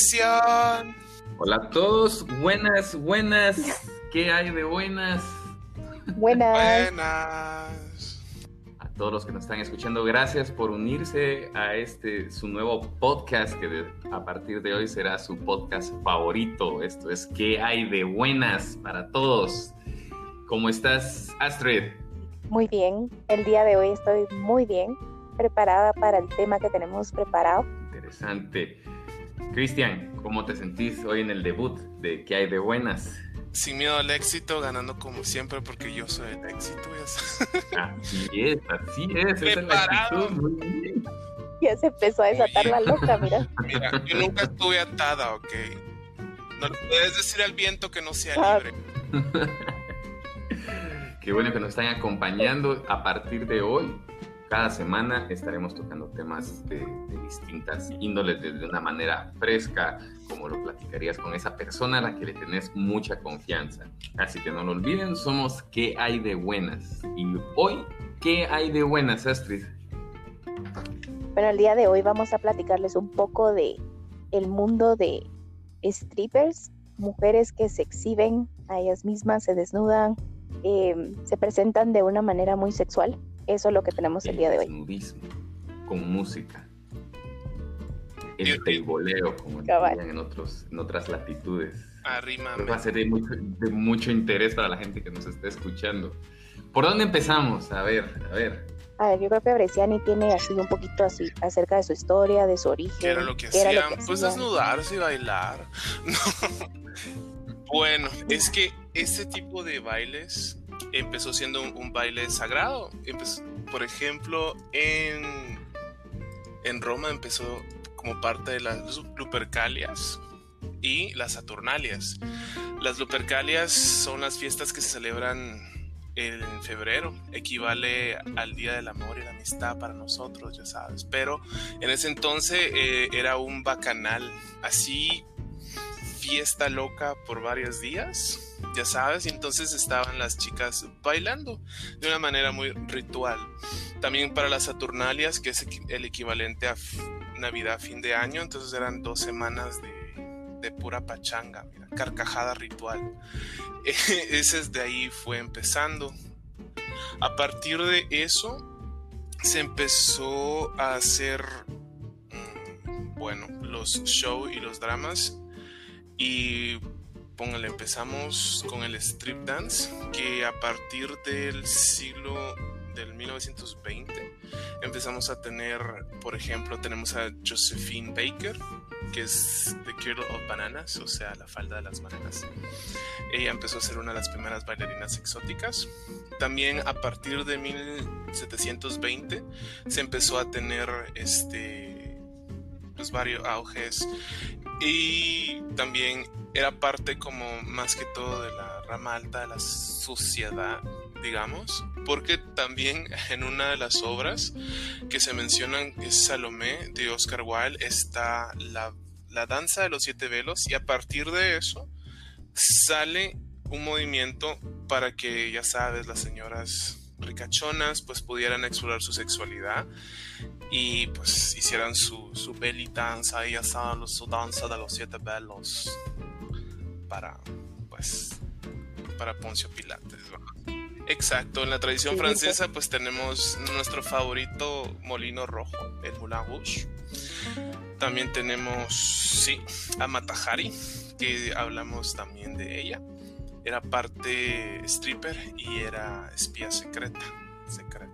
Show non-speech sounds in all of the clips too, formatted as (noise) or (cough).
acción. Hola a todos, buenas, buenas. ¿Qué hay de buenas? Buenas. Buenas. A todos los que nos están escuchando, gracias por unirse a este su nuevo podcast que de- a partir de hoy será su podcast favorito. Esto es ¿Qué hay de buenas para todos? ¿Cómo estás, Astrid? Muy bien. El día de hoy estoy muy bien preparada para el tema que tenemos preparado. Interesante. Cristian, ¿cómo te sentís hoy en el debut de ¿Qué hay de buenas? Sin miedo al éxito, ganando como siempre porque yo soy el éxito. (laughs) Así es, así es. Esa es la Preparado. actitud. Muy bien. Ya se empezó a desatar la loca, mira. (laughs) Mira, yo nunca estuve atada, ok. No le puedes decir al viento que no sea Ah. libre. (laughs) Qué bueno que nos están acompañando. A partir de hoy, cada semana estaremos tocando temas de, distintas índoles de, una manera fresca, como lo platicarías con esa persona a la que le tenés mucha confianza. Así que no lo olviden, somos ¿Qué hay de buenas? Y hoy, ¿qué hay de buenas, Astrid? Bueno, el día de hoy vamos a platicarles un poco de el mundo de strippers, mujeres que se exhiben a ellas mismas, se desnudan, eh, se presentan de una manera muy sexual. Eso es lo que tenemos el día de hoy. desnudismo, con música. El teiboleo, como dirían en, otros, en otras latitudes. Arrímame. va a ser de mucho, de mucho interés para la gente que nos esté escuchando. ¿Por dónde empezamos? A ver, a ver. A ver, yo creo que Bresciani tiene así un poquito así acerca de su historia, de su origen. ¿Qué era lo que qué era hacían? lo que Pues hacían. desnudarse y bailar. (laughs) No. Bueno, es que este tipo de bailes empezó siendo un, baile sagrado. Por ejemplo, en, en Roma empezó como parte de las Lupercalias y las Saturnalias. Las Lupercalias son las fiestas que se celebran en febrero, equivale al Día del Amor y la Amistad para nosotros, ya sabes. Pero en ese entonces eh, era un bacanal, así fiesta loca por varios días, ya sabes, y entonces estaban las chicas bailando de una manera muy ritual. También para las Saturnalias, que es el equivalente a Navidad, fin de año, entonces eran dos semanas de, pura pachanga, carcajada ritual. (laughs) Ese es de ahí fue empezando. A partir de eso se empezó a hacer, mm, bueno, los shows y los dramas. Y póngale, empezamos con el strip dance, que a partir del siglo del 1920 empezamos a tener, por ejemplo, tenemos a Josephine Baker, que es The Kirtle of Bananas, o sea, la falda de las bananas. Ella empezó a ser una de las primeras bailarinas exóticas. También a partir de 1720 se empezó a tener este pues varios auges. Y también era parte como más que todo de la rama alta de la sociedad digamos porque también en una de las obras que se mencionan que es Salomé de Oscar Wilde está la, la danza de los siete velos y a partir de eso sale un movimiento para que ya sabes las señoras ricachonas pues pudieran explorar su sexualidad y pues hicieran su, su belly danza saben, su danza de los siete velos para pues para Poncio Pilates ¿verdad? exacto en la tradición francesa pues tenemos nuestro favorito molino rojo el Moulin Rouge. También tenemos sí a Matahari que hablamos también de ella era parte stripper y era espía secreta secreta.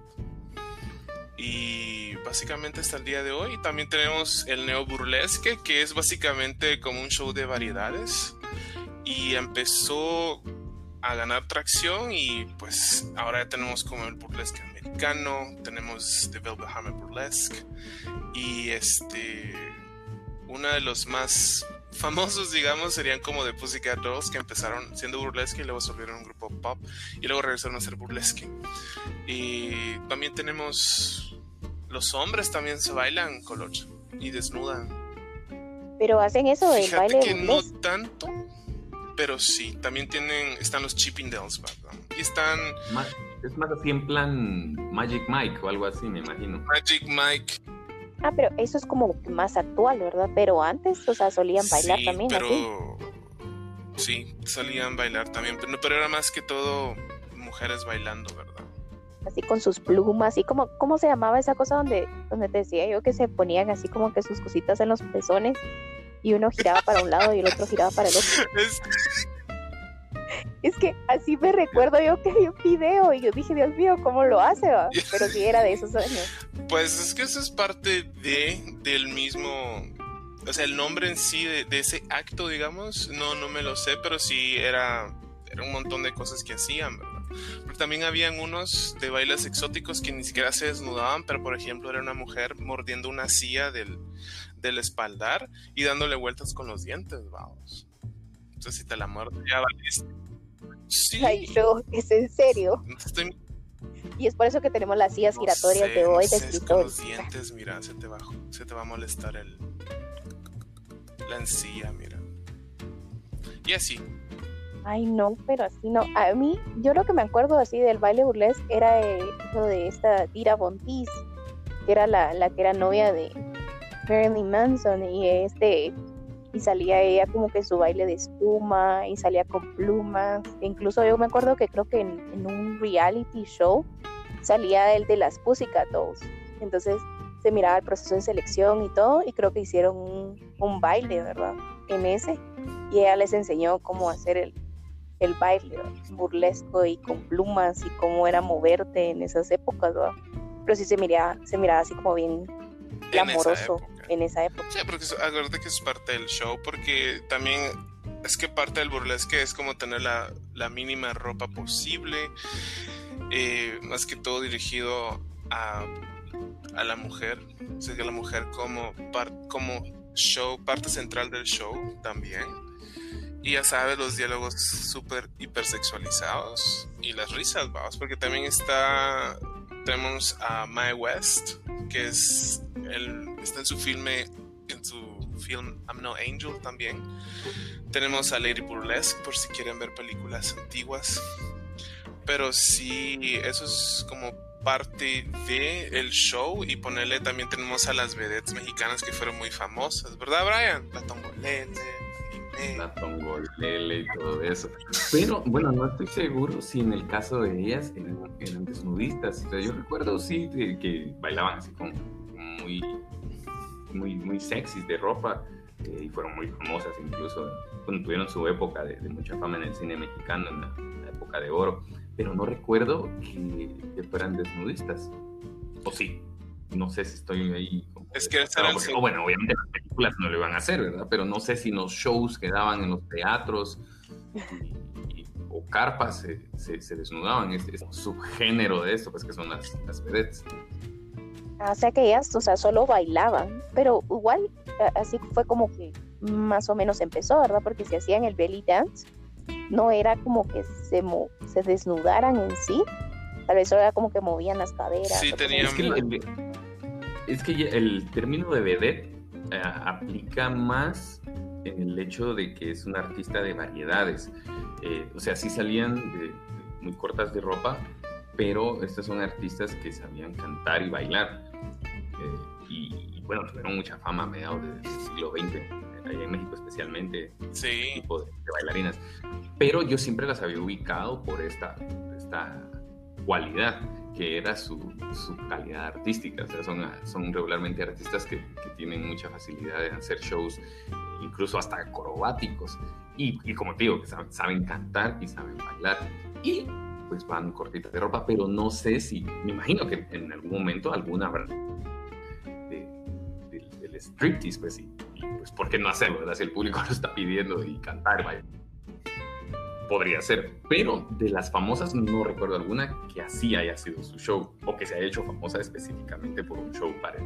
Y básicamente hasta el día de hoy también tenemos el neo burlesque que es básicamente como un show de variedades. Y empezó a ganar tracción y pues ahora ya tenemos como el burlesque americano tenemos The Velvet Hammer Burlesque y este uno de los más famosos digamos serían como The Pussycat Dolls que empezaron siendo burlesque y luego se volvieron un grupo pop y luego regresaron a ser burlesque y también tenemos los hombres también se bailan colocha y desnudan. Pero hacen eso del Fíjate baile que no tanto, pero sí, también tienen, están los Chippendales, ¿verdad? Y están es más así en plan Magic Mike o algo así, me imagino. Magic Mike. Ah, pero eso es como más actual, ¿verdad? Pero antes, o sea, solían bailar Sí, también pero así. sí, solían bailar también, pero, pero era más que todo mujeres bailando, ¿verdad? Así con sus plumas, y como, ¿cómo se llamaba esa cosa donde, donde te decía yo que se ponían así como que sus cositas en los pezones y uno giraba para un lado y el otro giraba para el otro? (laughs) Es- Es que así me recuerdo yo que vi un video y yo dije, Dios mío, ¿cómo lo hace? va?". Pero sí era de esos años. Pues es que eso es parte de del mismo, o sea, el nombre en sí de, ese acto, digamos, no, no me lo sé, pero sí era, era un montón de cosas que hacían, ¿verdad? Pero también habían unos de bailes exóticos que ni siquiera se desnudaban, pero por ejemplo era una mujer mordiendo una silla del, del espaldar y dándole vueltas con los dientes, vamos. Entonces si te la muerdes ya. Sí. Ay, no, es en serio. estoy Y es por eso que tenemos las sillas No giratorias sé, de hoy no de sé, es con los dientes, mira, se te va, se te va a molestar el la encía, mira. Y así. Ay, no, pero así no. A mí, yo lo que me acuerdo así del baile burlesque era eh, lo de esta Tira Bontis, que era la, la que era novia de Marilyn Manson, y este, y salía ella como que su baile de espuma, y salía con plumas. Incluso yo me acuerdo que creo que en, en un reality show salía el de las Pussycat Dolls. Entonces se miraba el proceso de selección y todo, y creo que hicieron un, un baile, ¿verdad? En ese. Y ella les enseñó cómo hacer el, el baile burlesco y con plumas y cómo era moverte en esas épocas, ¿verdad? Pero sí se miraba, se miraba así como bien glamoroso. En esa época. Sí, porque acuérdate que es parte del show, porque también es que parte del burlesque es como tener la, la mínima ropa posible, eh, más que todo dirigido a, a la mujer, o sea, que la mujer como, par- como show, parte central del show también. Y ya sabes, los diálogos súper hipersexualizados y las risas, vamos, porque también está, tenemos a Mae West, que es, el, está en su filme, en su film I'm No Angel también. Tenemos a Lady Burlesque, por si quieren ver películas antiguas. Pero sí, eso es como parte de el show y ponerle también tenemos a las vedettes mexicanas que fueron muy famosas, ¿verdad, Brian? La Tongolele, la tongolele y todo eso. Pero bueno, no estoy seguro si en el caso de ellas eran, eran desnudistas. O sea, yo recuerdo sí que bailaban así como muy, muy, muy sexys de ropa eh, y fueron muy famosas incluso cuando tuvieron su época de, de mucha fama en el cine mexicano, en la, en la época de oro. Pero no recuerdo que, que fueran desnudistas. O sí. No sé si estoy ahí. Es que era el porque- seg- o bueno, obviamente las películas no lo iban a hacer, ¿verdad? Pero no sé si en los shows que daban en los teatros y- y- o carpas se, se- se desnudaban. Es, es un subgénero de esto, pues que son las, las vedettes. O sea que ellas, o sea, solo bailaban, pero igual a- así fue como que más o menos empezó, ¿verdad? Porque si hacían el belly dance, no era como que se, mo- se desnudaran en sí, tal vez solo era como que movían las caderas. Sí, tenían- Es que, el, el- es que ya el término de vedette eh, aplica más en el hecho de que es un artista de variedades. Eh, o sea, sí salían de- de muy cortas de ropa, pero estos son artistas que sabían cantar y bailar. Eh, y, y, bueno, tuvieron mucha fama a mediados del siglo XX, allá en México especialmente, Sí, tipo de, de bailarinas. Pero yo siempre las había ubicado por esta, esta cualidad que era su, su calidad artística. O sea, son, son regularmente artistas que, que tienen mucha facilidad en hacer shows, incluso hasta acrobáticos. Y, y como te digo, que saben, saben cantar y saben bailar. Y pues van cortitas de ropa, pero no sé si, me imagino que en algún momento alguna habrá de, striptease, pues, y, pues, ¿por qué no hacerlo, verdad? Si el público lo está pidiendo y cantar, bailar. Podría ser, pero de las famosas no recuerdo alguna que así haya sido su show o que se haya hecho famosa específicamente por un show para él.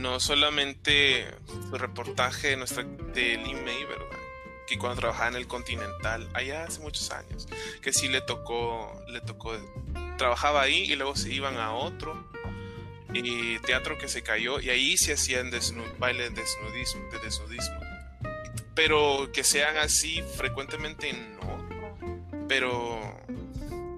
no solamente su reportaje de nuestra de Lee May, ¿verdad? Que cuando trabajaba en el Continental, allá hace muchos años, que sí le tocó, le tocó, trabajaba ahí y luego se iban a otro y teatro que se cayó y ahí se hacían desnu- bailes de desnudismo, de desnudismo. Pero que sean así frecuentemente no. Pero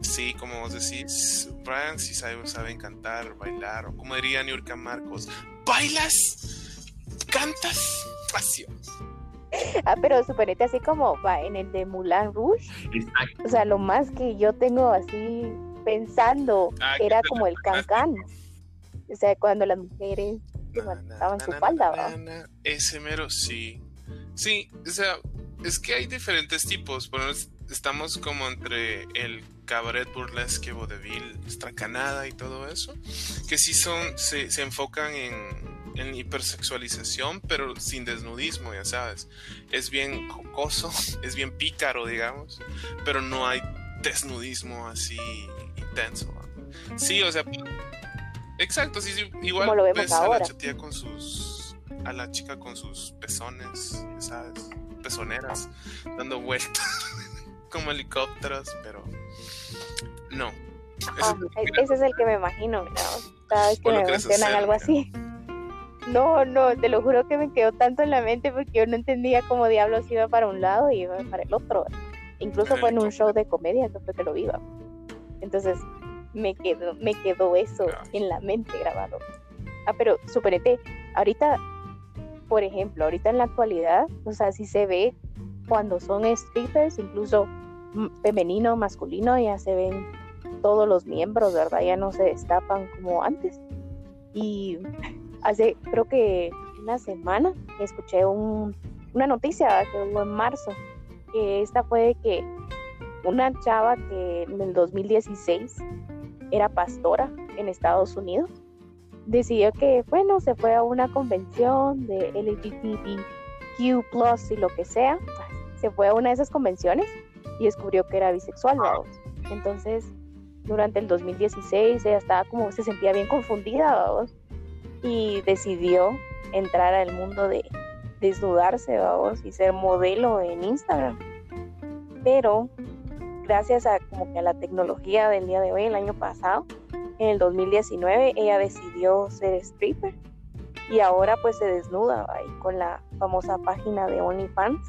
Sí, como vos decís, Brian sí sabe, saben cantar, bailar, o como diría Niurka Marcos, ¿bailas? ¿Cantas? Pasión. Ah, pero suponete así como va en el de Mulan Rouge. O sea, lo más que yo tengo así pensando ah, era como el (laughs) cancán. O sea, cuando las mujeres levantaban su falda, ¿va? Ese mero, sí. Sí, o sea, es que hay diferentes tipos. Bueno, estamos como entre el cabaret burlesque, vodevil, estracanada y todo eso, que sí son, se, se enfocan en, en hipersexualización, pero sin desnudismo, ya sabes. Es bien jocoso, (laughs) es bien pícaro, digamos, pero no hay desnudismo así intenso. Sí, o sea, exacto, sí, sí igual ves a la chatía con sus, a la chica con sus pezones, sabes, pezoneras, dando vueltas (laughs) como helicópteros, pero no. Ah, ese es el que me imagino, cada vez que me mencionan algo así. (laughs) No, no, te lo juro que me quedó tanto en la mente porque yo no entendía cómo diablos iba para un lado y iba para el otro. Incluso fue en un show de comedia que fue que lo viva. Entonces me quedó, me quedó eso en la mente grabado. Ah, pero suponete, ahorita, por ejemplo, ahorita en la actualidad, o sea, si se ve cuando son strippers, incluso femenino, masculino, ya se ven todos los miembros, ¿verdad? Ya no se destapan como antes. Y hace creo que una semana escuché una noticia que hubo en marzo, que esta fue de que una chava que en el 2016 era pastora en Estados Unidos, decidió que, bueno, se fue a una convención de LGBTQ y lo que sea, se fue a una de esas convenciones y descubrió que era bisexual, Entonces, durante el 2016 ella estaba como, se sentía bien confundida, ¿vamos? y decidió entrar al mundo de desnudarse, vamos, y ser modelo en Instagram. Pero gracias a como que a la tecnología del día de hoy, el año pasado, en el 2019, ella decidió ser stripper y ahora pues se desnuda ahí con la famosa página de OnlyFans.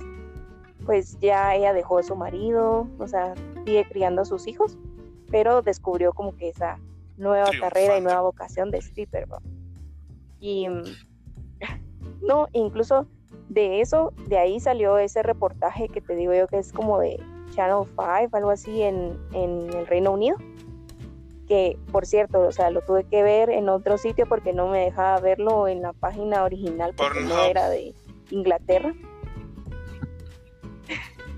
Pues ya ella dejó a su marido, o sea, sigue criando a sus hijos, pero descubrió como que esa nueva carrera y nueva vocación de stripper. Y (laughs) no, incluso de eso, de ahí salió ese reportaje que te digo yo que es como de Channel 5, algo así en, el Reino Unido. Que por cierto, o sea, lo tuve que ver en otro sitio porque no me dejaba verlo en la página original porque no era de Inglaterra.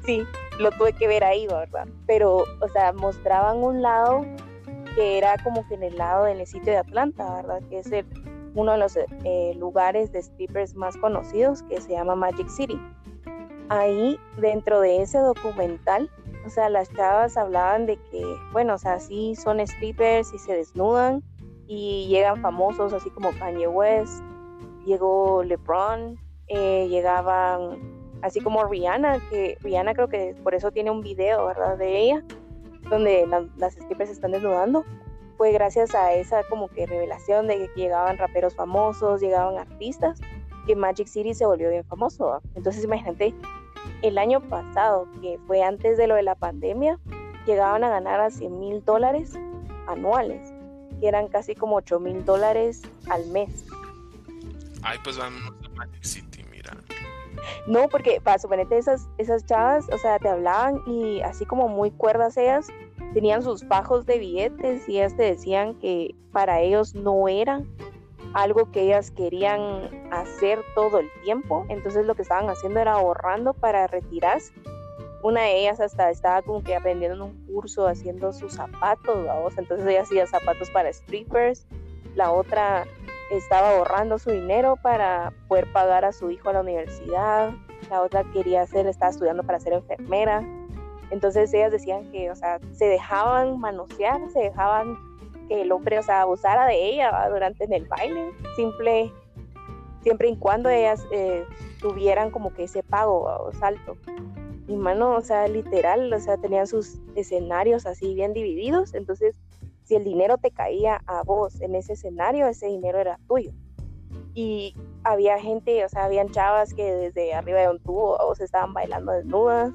sí, lo tuve que ver ahí, ¿verdad? Pero, o sea, mostraban un lado que era como que en el lado del sitio de Atlanta, ¿verdad? Que es el, uno de los eh, lugares de strippers más conocidos que se llama Magic City. Ahí, dentro de ese documental, o sea, las chavas hablaban de que, bueno, o sea, sí son strippers y se desnudan y llegan famosos así como Kanye West, llegó LeBron, eh, llegaban así como Rihanna, que Rihanna creo que por eso tiene un video, ¿verdad? De ella, donde las strippers están desnudando fue gracias a esa como que revelación de que llegaban raperos famosos, llegaban artistas, que Magic City se volvió bien famoso. Entonces imagínate, el año pasado, que fue antes de lo de la pandemia, llegaban a ganar a 100 mil dólares anuales, que eran casi como 8 mil dólares al mes. Ay, pues vamos a Magic City, mira. No, porque para suponerte esas, esas chavas, o sea, te hablaban y así como muy cuerdas ellas, tenían sus bajos de billetes y ellas te decían que para ellos no era algo que ellas querían hacer todo el tiempo, entonces lo que estaban haciendo era ahorrando para retirarse. Una de ellas hasta estaba como que aprendiendo en un curso haciendo sus zapatos, vamos, entonces ella hacía zapatos para strippers, la otra estaba ahorrando su dinero para poder pagar a su hijo a la universidad, la otra quería hacer, estaba estudiando para ser enfermera, entonces ellas decían que, o sea, se dejaban manosear, se dejaban que el hombre, o sea, abusara de ella durante el baile, simple, siempre y cuando ellas eh, tuvieran como que ese pago o salto. Y mano, o sea, literal, o sea, tenían sus escenarios así bien divididos, entonces si el dinero te caía a vos en ese escenario, ese dinero era tuyo. Y había gente, o sea, habían chavas que desde arriba de un tubo o se estaban bailando desnudas,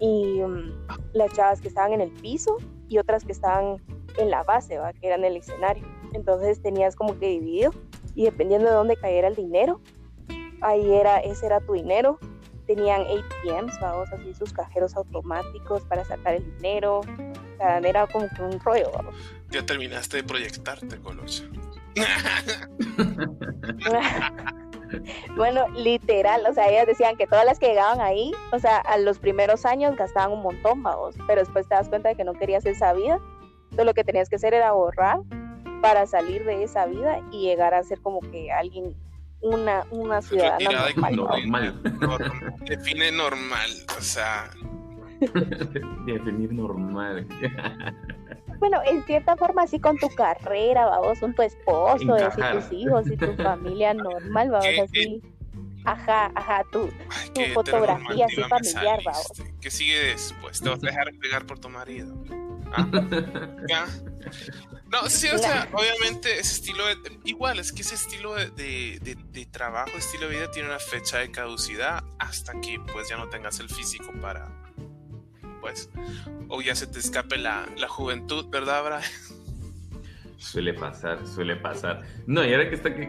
y mm, las chavas que estaban en el piso y otras que estaban en la base, ¿va? que eran el escenario. Entonces tenías como que dividido y dependiendo de dónde cayera el dinero, ahí era, ese era tu dinero. Tenían ATMs, vamos, así sus cajeros automáticos para sacar el dinero. O sea, era como que un rollo, vamos. Ya terminaste de proyectarte, Colocha. (laughs) (laughs) (laughs) (laughs) bueno, literal, o sea, ellas decían que todas las que llegaban ahí, o sea, a los primeros años gastaban un montón, vamos, pero después te das cuenta de que no querías esa vida, entonces lo que tenías que hacer era ahorrar para salir de esa vida y llegar a ser como que alguien, una, una ciudadana normal. Define normal, o sea... (laughs) Definir normal. (laughs) bueno, en cierta forma, así con tu carrera, vamos, con tu esposo, tus hijos y tu familia normal, (laughs) vamos, así. Ajá, ajá, tu, tu fotografía así familiar, vamos. ¿Qué sigue después? ¿Te vas a dejar pegar por tu marido? ¿Ah? ¿Ya? No, sí, o sea, (laughs) obviamente ese estilo de, igual, es que ese estilo de, de, de, trabajo, estilo de vida tiene una fecha de caducidad hasta que pues ya no tengas el físico para, pues, o ya se te escape la, la juventud, ¿verdad, Brian? Suele pasar, suele pasar. No, y ahora que está, que,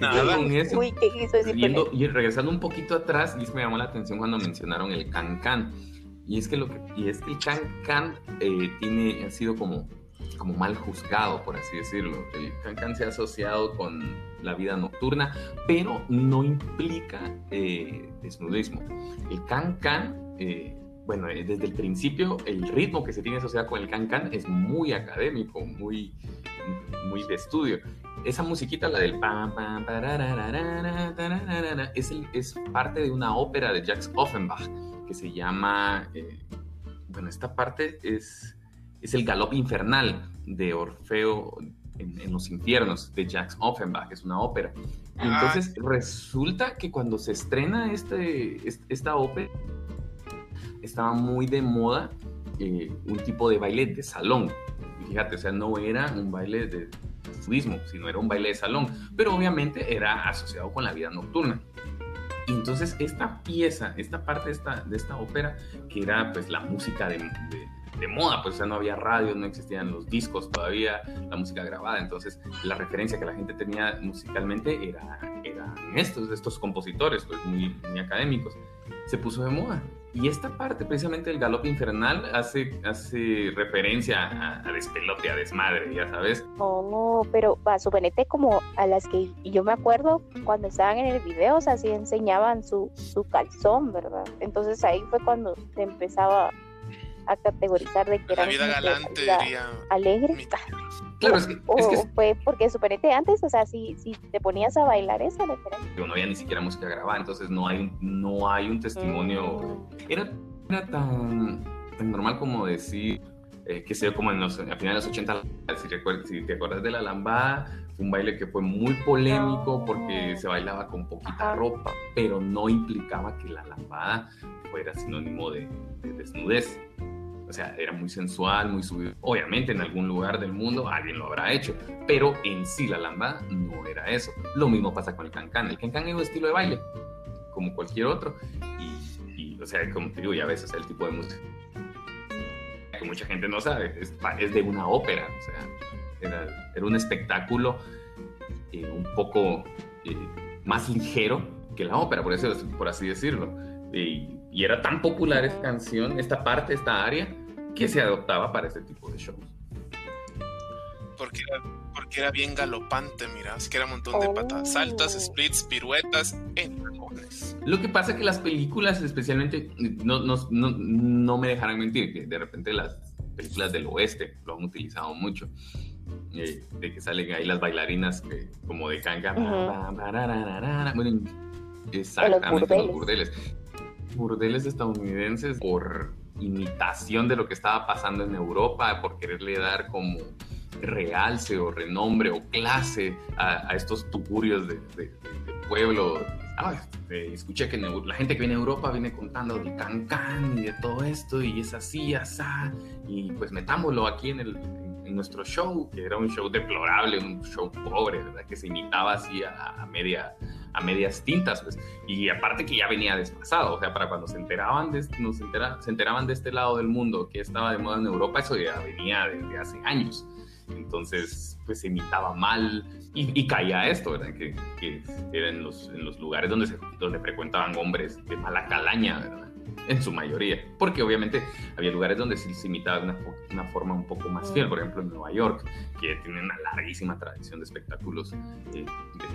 Nada. con eso, Uy, ¿qué y regresando un poquito atrás, y me llamó la atención cuando mencionaron el can-can. Y es que lo que, y es que el can-can eh, tiene, ha sido como, como mal juzgado, por así decirlo. El can-can se ha asociado con la vida nocturna, pero no implica eh, desnudismo. El can-can eh, bueno, eh, desde el principio el ritmo que se tiene asociado con el can-can es muy académico, muy, muy de estudio. Esa musiquita, la del pam, pam, es, es parte de una ópera de Jacques Offenbach que se llama, eh, bueno, esta parte es, es el galop infernal de Orfeo en, los infiernos de Jacques Offenbach, es una ópera. Entonces resulta que cuando se estrena este, esta ópera, estaba muy de moda eh, un tipo de baile de salón. fíjate, o sea, no era un baile de budismo, sino era un baile de salón, pero obviamente era asociado con la vida nocturna. Y entonces esta pieza, esta parte de esta, de esta ópera, que era pues la música de, de, moda, pues o sea, no había radio, no existían los discos todavía, la música grabada, entonces la referencia que la gente tenía musicalmente era, eran estos, estos compositores, pues muy, muy académicos, se puso de moda. Y esta parte, precisamente el galope infernal, hace, hace referencia a, a, despelote, a desmadre, ya sabes. Oh, pero va, suponete como a las que yo me acuerdo cuando estaban en el video, o sea, sí enseñaban su, su calzón, ¿verdad? Entonces ahí fue cuando se empezaba a categorizar de que era. La vida galante, diría. Alegre. Claro, es que, o fue porque suponete antes, o sea, si, si te ponías a bailar Yo no había ni siquiera música grabada, entonces no hay, no hay un testimonio. Mm. Era, era tan, tan normal como decir, eh, que sé como en los, a finales de los 80, si, recuerdas, si te acuerdas de la lambada, fue un baile que fue muy polémico porque se bailaba con poquita ropa, pero no implicaba que la lambada fuera sinónimo de, de desnudez. O sea, era muy sensual, muy subido. Obviamente en algún lugar del mundo alguien lo habrá hecho, pero en sí la lambada no era eso. Lo mismo pasa con el cancán. El cancán es un estilo de baile, como cualquier otro. Y, o sea, como te digo, ya ves, o sea, el tipo de música que mucha gente no sabe, es, de una ópera. O sea, era, un espectáculo eh, un poco eh, más ligero que la ópera, por, eso, por así decirlo. Y, y era tan popular esta canción, esta parte, esta área, que se adoptaba para este tipo de shows. Porque era, porque era bien galopante, mira, es que era un montón de patas oh. saltas, splits, piruetas, en Lo que pasa es que las películas, especialmente, no, no, no, no me dejarán mentir, que de repente las películas del oeste lo han utilizado mucho. Eh, de que salen ahí las bailarinas como de canga. Bueno, exactamente, los burdeles. Burdeles estadounidenses por imitación de lo que estaba pasando en Europa, por quererle dar como realce o renombre o clase a, estos tugurios de, pueblo. escuché que la gente que viene a Europa viene contando del cancán y de todo esto y es así, asá, y pues metámoslo aquí en, el, en nuestro show, que era un show deplorable, un show pobre, ¿verdad? Que se imitaba así a, media a medias tintas, pues. Y aparte que ya venía desfasado, o sea, para cuando se enteraban de, nos se enteraban de este lado del mundo que estaba de moda en Europa, eso ya venía desde hace años. Entonces, pues se imitaba mal y, caía esto, ¿verdad? Que, que era en los, en los lugares donde, se, donde frecuentaban hombres de mala calaña, ¿verdad? En su mayoría. Porque obviamente había lugares donde sí se imitaba de una, una, forma un poco más fiel. Por ejemplo, en Nueva York, que tiene una larguísima tradición de espectáculos eh,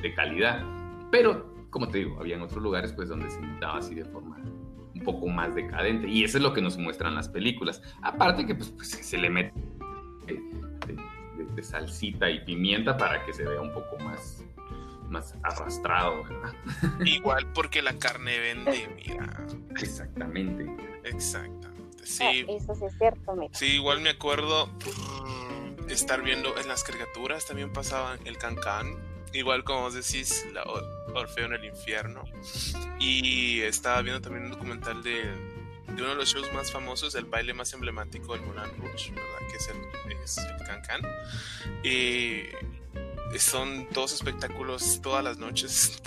de, calidad. Pero, como te digo, había en otros lugares pues donde se imitaba así de forma un poco más decadente. Y eso es lo que nos muestran las películas. Aparte que pues, pues se le mete de salsita y pimienta para que se vea un poco más, más arrastrado, ¿verdad? (laughs) Igual porque la carne vende, mira. Exactamente. Exactamente. Sí. Ah, eso sí es cierto, mira. Sí, igual me acuerdo mm, estar viendo en las caricaturas también pasaban el cancán. Igual como vos decís, la Orfeo en el infierno. Y estaba viendo también un documental de de uno de los shows más famosos, el baile más emblemático del Moulin Rouge, ¿verdad? Que es el, es el Y son dos espectáculos todas las noches,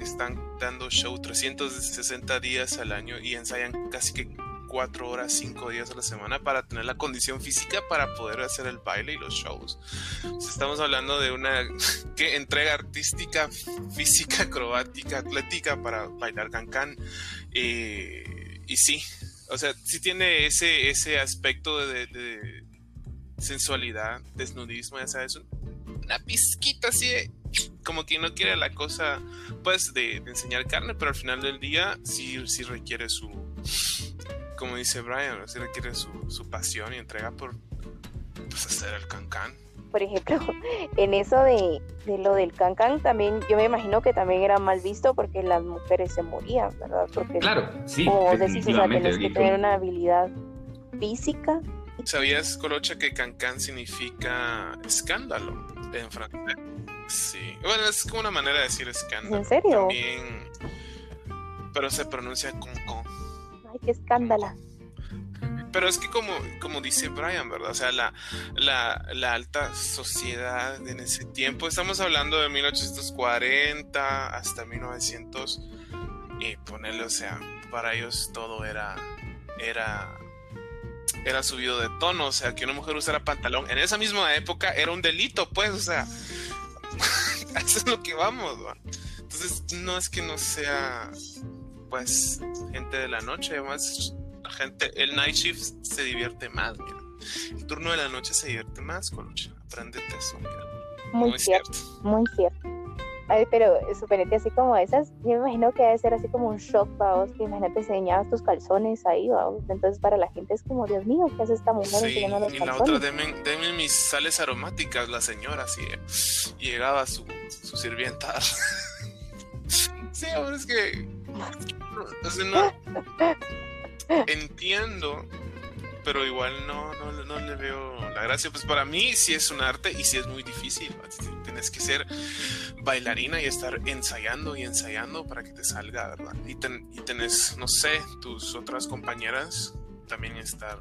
están dando show 360 días al año y ensayan casi que cuatro horas, cinco días a la semana para tener la condición física para poder hacer el baile y los shows. estamos hablando de una (laughs) ¿qué? entrega artística, física, acrobática, atlética para bailar cancán. Eh, y sí, o sea, sí tiene ese, ese aspecto de, sensualidad, desnudismo, ya sabes, una pizquita así como que no quiere la cosa, pues, de, enseñar carne, pero al final del día sí, sí requiere su, como dice Brian, sí requiere su, su pasión y entrega por pues, hacer el cancán por ejemplo, (laughs) en eso de, lo del cancán también, yo me imagino que también era mal visto porque las mujeres se morían, ¿verdad? Porque, claro, sí. O decís, o sea, tenés que tener una habilidad física. ¿Sabías, Colocha, que cancán significa escándalo en francés? Sí. Bueno, es como una manera de decir escándalo. ¿En serio? También, pero se pronuncia con con. Ay, qué escándala. Pero es que como, como dice Brian, ¿verdad? O sea, la, la, la alta sociedad en ese tiempo, estamos hablando de 1840 hasta 1900, y ponerle, o sea, para ellos todo era, era, era subido de tono, o sea, que una mujer usara pantalón en esa misma época era un delito, pues, o sea, (laughs) eso es lo que vamos, ¿va? Entonces, no es que no sea, pues, gente de la noche, además gente, el night shift se divierte más, mira. El turno de la noche se divierte más, Colucha. Aprendete eso, mira. Muy, cierto, muy cierto. Ay, pero suponete así como esas, yo me imagino que debe ser así como un shock para vos, que imagínate enseñabas tus calzones ahí, vamos. Entonces para la gente es como, Dios mío, ¿qué hace esta mujer enseñando los y calzones? la otra, denme, mis sales aromáticas, la señora, así, y llegaba su, su sirvienta. (laughs) sí, ahora es que... Entiendo, pero igual no, no, no, le veo la gracia. Pues para mí sí es un arte y sí es muy difícil. Tienes que ser bailarina y estar ensayando y ensayando para que te salga, ¿verdad? Y, y tenés, no sé, tus otras compañeras también estar,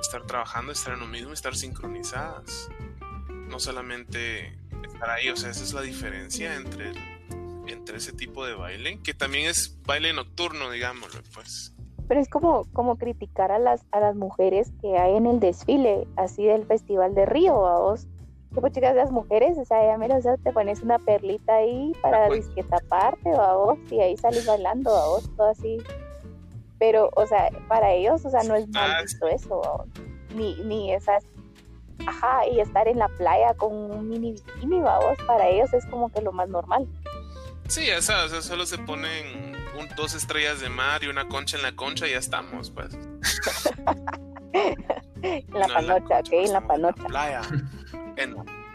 estar trabajando, estar en lo mismo, estar sincronizadas. No solamente estar ahí, o sea, esa es la diferencia entre, entre ese tipo de baile, que también es baile nocturno, digámoslo, pues. Pero es como, como criticar a las, a las mujeres que hay en el desfile, así del Festival de Río, a vos. Que pues chicas, las mujeres, o sea, ya mira, o sea, te pones una perlita ahí para disque taparte, o a vos, y ahí sales bailando, a vos, todo así. Pero, o sea, para ellos, o sea, no es mal ah, visto eso, ni, ni esas, ajá, y estar en la playa con un mini bikini, vos, para ellos es como que lo más normal. Sí, o sea, solo se ponen dos estrellas de mar y una concha en la concha y ya estamos, pues. (laughs) la panocha, ok, en la panocha. playa. (laughs)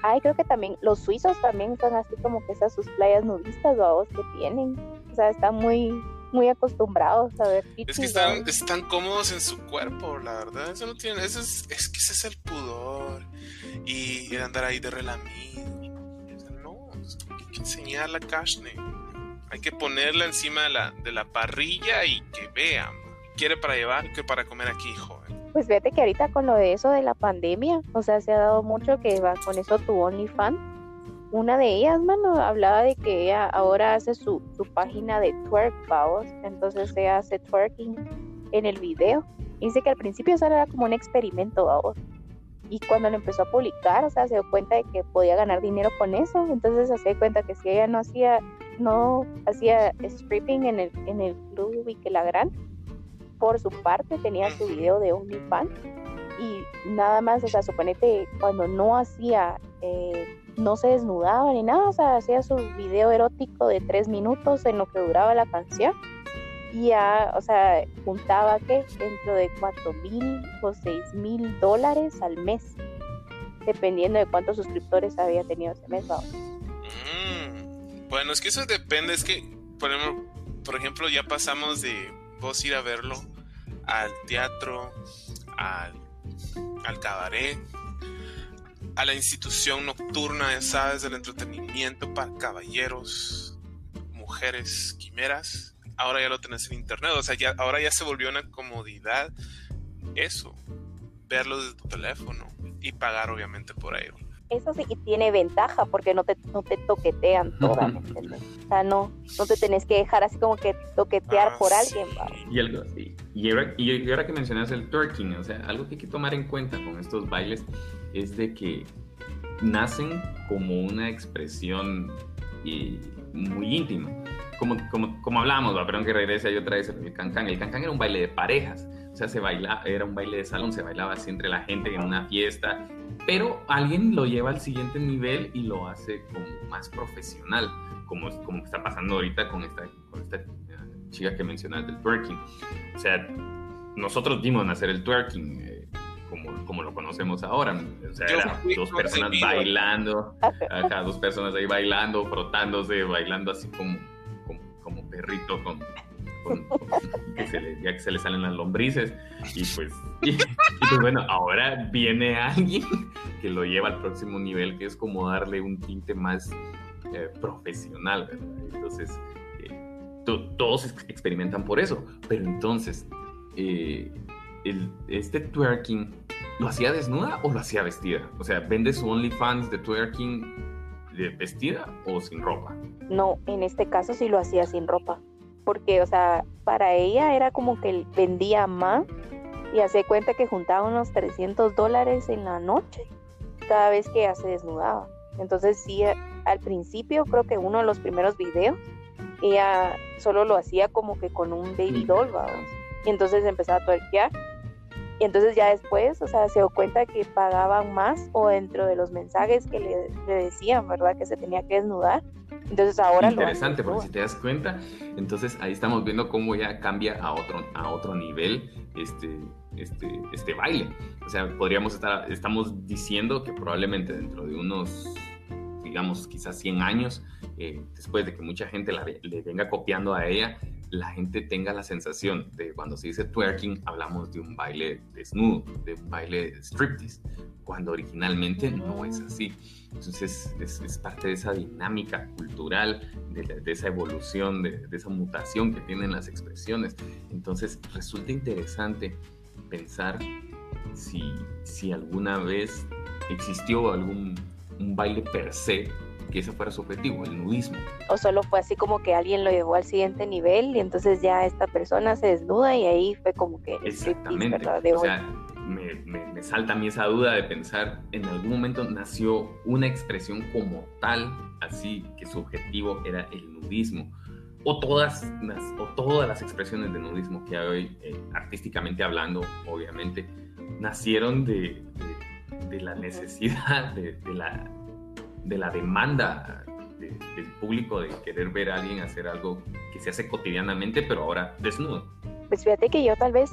Ay, creo que también los suizos también son así como que esas sus playas nudistas o que tienen. O sea, están muy muy acostumbrados a ver Es que están, están, cómodos en su cuerpo, la verdad. Eso no tiene, eso es, es que ese es el pudor. Y, andar ahí de relamido. Hay que enseñar la carne. Hay que ponerla encima de la, de la parrilla y que vean. ¿Quiere para llevar? que para comer aquí, joven? Pues fíjate que ahorita con lo de eso de la pandemia, o sea, se ha dado mucho que va con eso tu OnlyFans. una de ellas, mano, hablaba de que ella ahora hace su, su página de twerk, vamos. Entonces ella hace twerking en el video. dice que al principio eso era como un experimento, vamos. Y cuando lo empezó a publicar, o sea, se dio cuenta de que podía ganar dinero con eso. Entonces se dio cuenta que si ella no hacía, no hacía stripping en el, en el club y que la gran, por su parte tenía su video de OnlyFans y nada más, o sea, suponete cuando no hacía, eh, no se desnudaba ni nada, o sea, hacía su video erótico de tres minutos en lo que duraba la canción ya, o sea, juntaba que dentro de cuatro mil o seis mil dólares al mes, dependiendo de cuántos suscriptores había tenido ese mes, mm, bueno, es que eso depende, es que, por ejemplo, por ejemplo, ya pasamos de vos ir a verlo al teatro, al al cabaret, a la institución nocturna, ¿sabes? Del entretenimiento para caballeros, mujeres, quimeras. Ahora ya lo tenés en internet, o sea, ya, ahora ya se volvió una comodidad eso, verlo desde tu teléfono y pagar obviamente por ello. Eso sí que tiene ventaja porque no te, no te toquetean (laughs) todas, O sea, no, no te tenés que dejar así como que toquetear ah, por alguien. Y, algo, y, ahora, y, ahora, que mencionas el twerking, o sea, algo que hay que tomar en cuenta con estos bailes es de que nacen como una expresión muy íntima. Como, como, como hablábamos, perdón que regrese ahí otra vez el cancán. El cancán era un baile de parejas, o sea, se baila, era un baile de salón, se bailaba así entre la gente en una fiesta, pero alguien lo lleva al siguiente nivel y lo hace como más profesional, como, como está pasando ahorita con esta, con esta chica que mencionaste del twerking. O sea, nosotros dimos nacer el twerking. Eh, como, como, lo conocemos ahora. O sea, eran dos personas bailando, acá, dos personas ahí bailando, frotándose, bailando así como, como, como perrito con, que se le, ya que se le salen las lombrices. Y pues, y, pues bueno, ahora viene alguien que lo lleva al próximo nivel, que es como darle un tinte más eh, profesional, Entonces, todos experimentan por eso. Pero entonces, eh, el, este twerking, ¿lo hacía desnuda o lo hacía vestida? O sea, ¿vende su OnlyFans de twerking de vestida o sin ropa? No, en este caso sí lo hacía sin ropa. Porque, o sea, para ella era como que vendía más y hace cuenta que juntaba unos 300 dólares en la noche cada vez que ella se desnudaba. Entonces sí, al principio creo que uno de los primeros videos ella solo lo hacía como que con un baby doll, vamos. Y entonces empezaba a tuerquear. Y entonces ya después, o sea, se dio cuenta que pagaban más o dentro de los mensajes que le, decían, ¿verdad? Que se tenía que desnudar. Entonces ahora Interesante, porque si te das cuenta, entonces ahí estamos viendo cómo ya cambia a otro, a otro nivel este, este, este baile. O sea, podríamos estar, estamos diciendo que probablemente dentro de unos digamos, quizás 100 años, eh, después de que mucha gente le venga copiando a ella, la gente tenga la sensación de cuando se dice twerking, hablamos de un baile desnudo, de un baile striptease, cuando originalmente no es así. Entonces es, parte de esa dinámica cultural, de, esa evolución, de, de, esa mutación que tienen las expresiones. Entonces resulta interesante pensar si, si alguna vez existió algún un baile per se que ese fuera su objetivo, el nudismo. O solo fue así como que alguien lo llevó al siguiente nivel y entonces ya esta persona se desnuda y ahí fue como que... Exactamente. o sea, me, me, salta a mí esa duda de pensar, en algún momento nació una expresión como tal, así que su objetivo era el nudismo. O todas las, o todas las expresiones de nudismo que hay hoy, eh, artísticamente hablando, obviamente, nacieron de de la necesidad, de, la, de la demanda del público de querer ver a alguien hacer algo que se hace cotidianamente, pero ahora desnudo. Pues fíjate que yo tal vez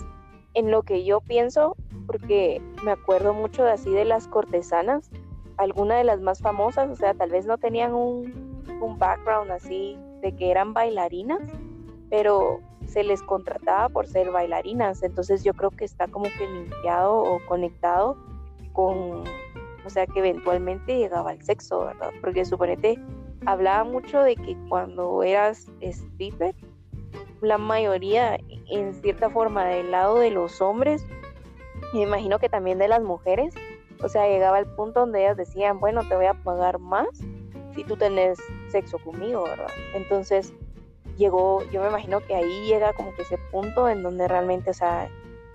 en lo que yo pienso, porque me acuerdo mucho de así de las cortesanas, alguna de las más famosas, o sea, tal vez no tenían un, un background así de que eran bailarinas, pero se les contrataba por ser bailarinas, entonces yo creo que está como que limpiado o conectado con, o sea, que eventualmente llegaba al sexo, ¿verdad? Porque suponete, hablaba mucho de que cuando eras stripper, la mayoría, en cierta forma, del lado de los hombres, me imagino que también de las mujeres, o sea, llegaba al punto donde ellas decían, bueno, te voy a pagar más si tú tenés sexo conmigo, ¿verdad? Entonces llegó, yo me imagino que ahí llega como que ese punto en donde realmente, o sea,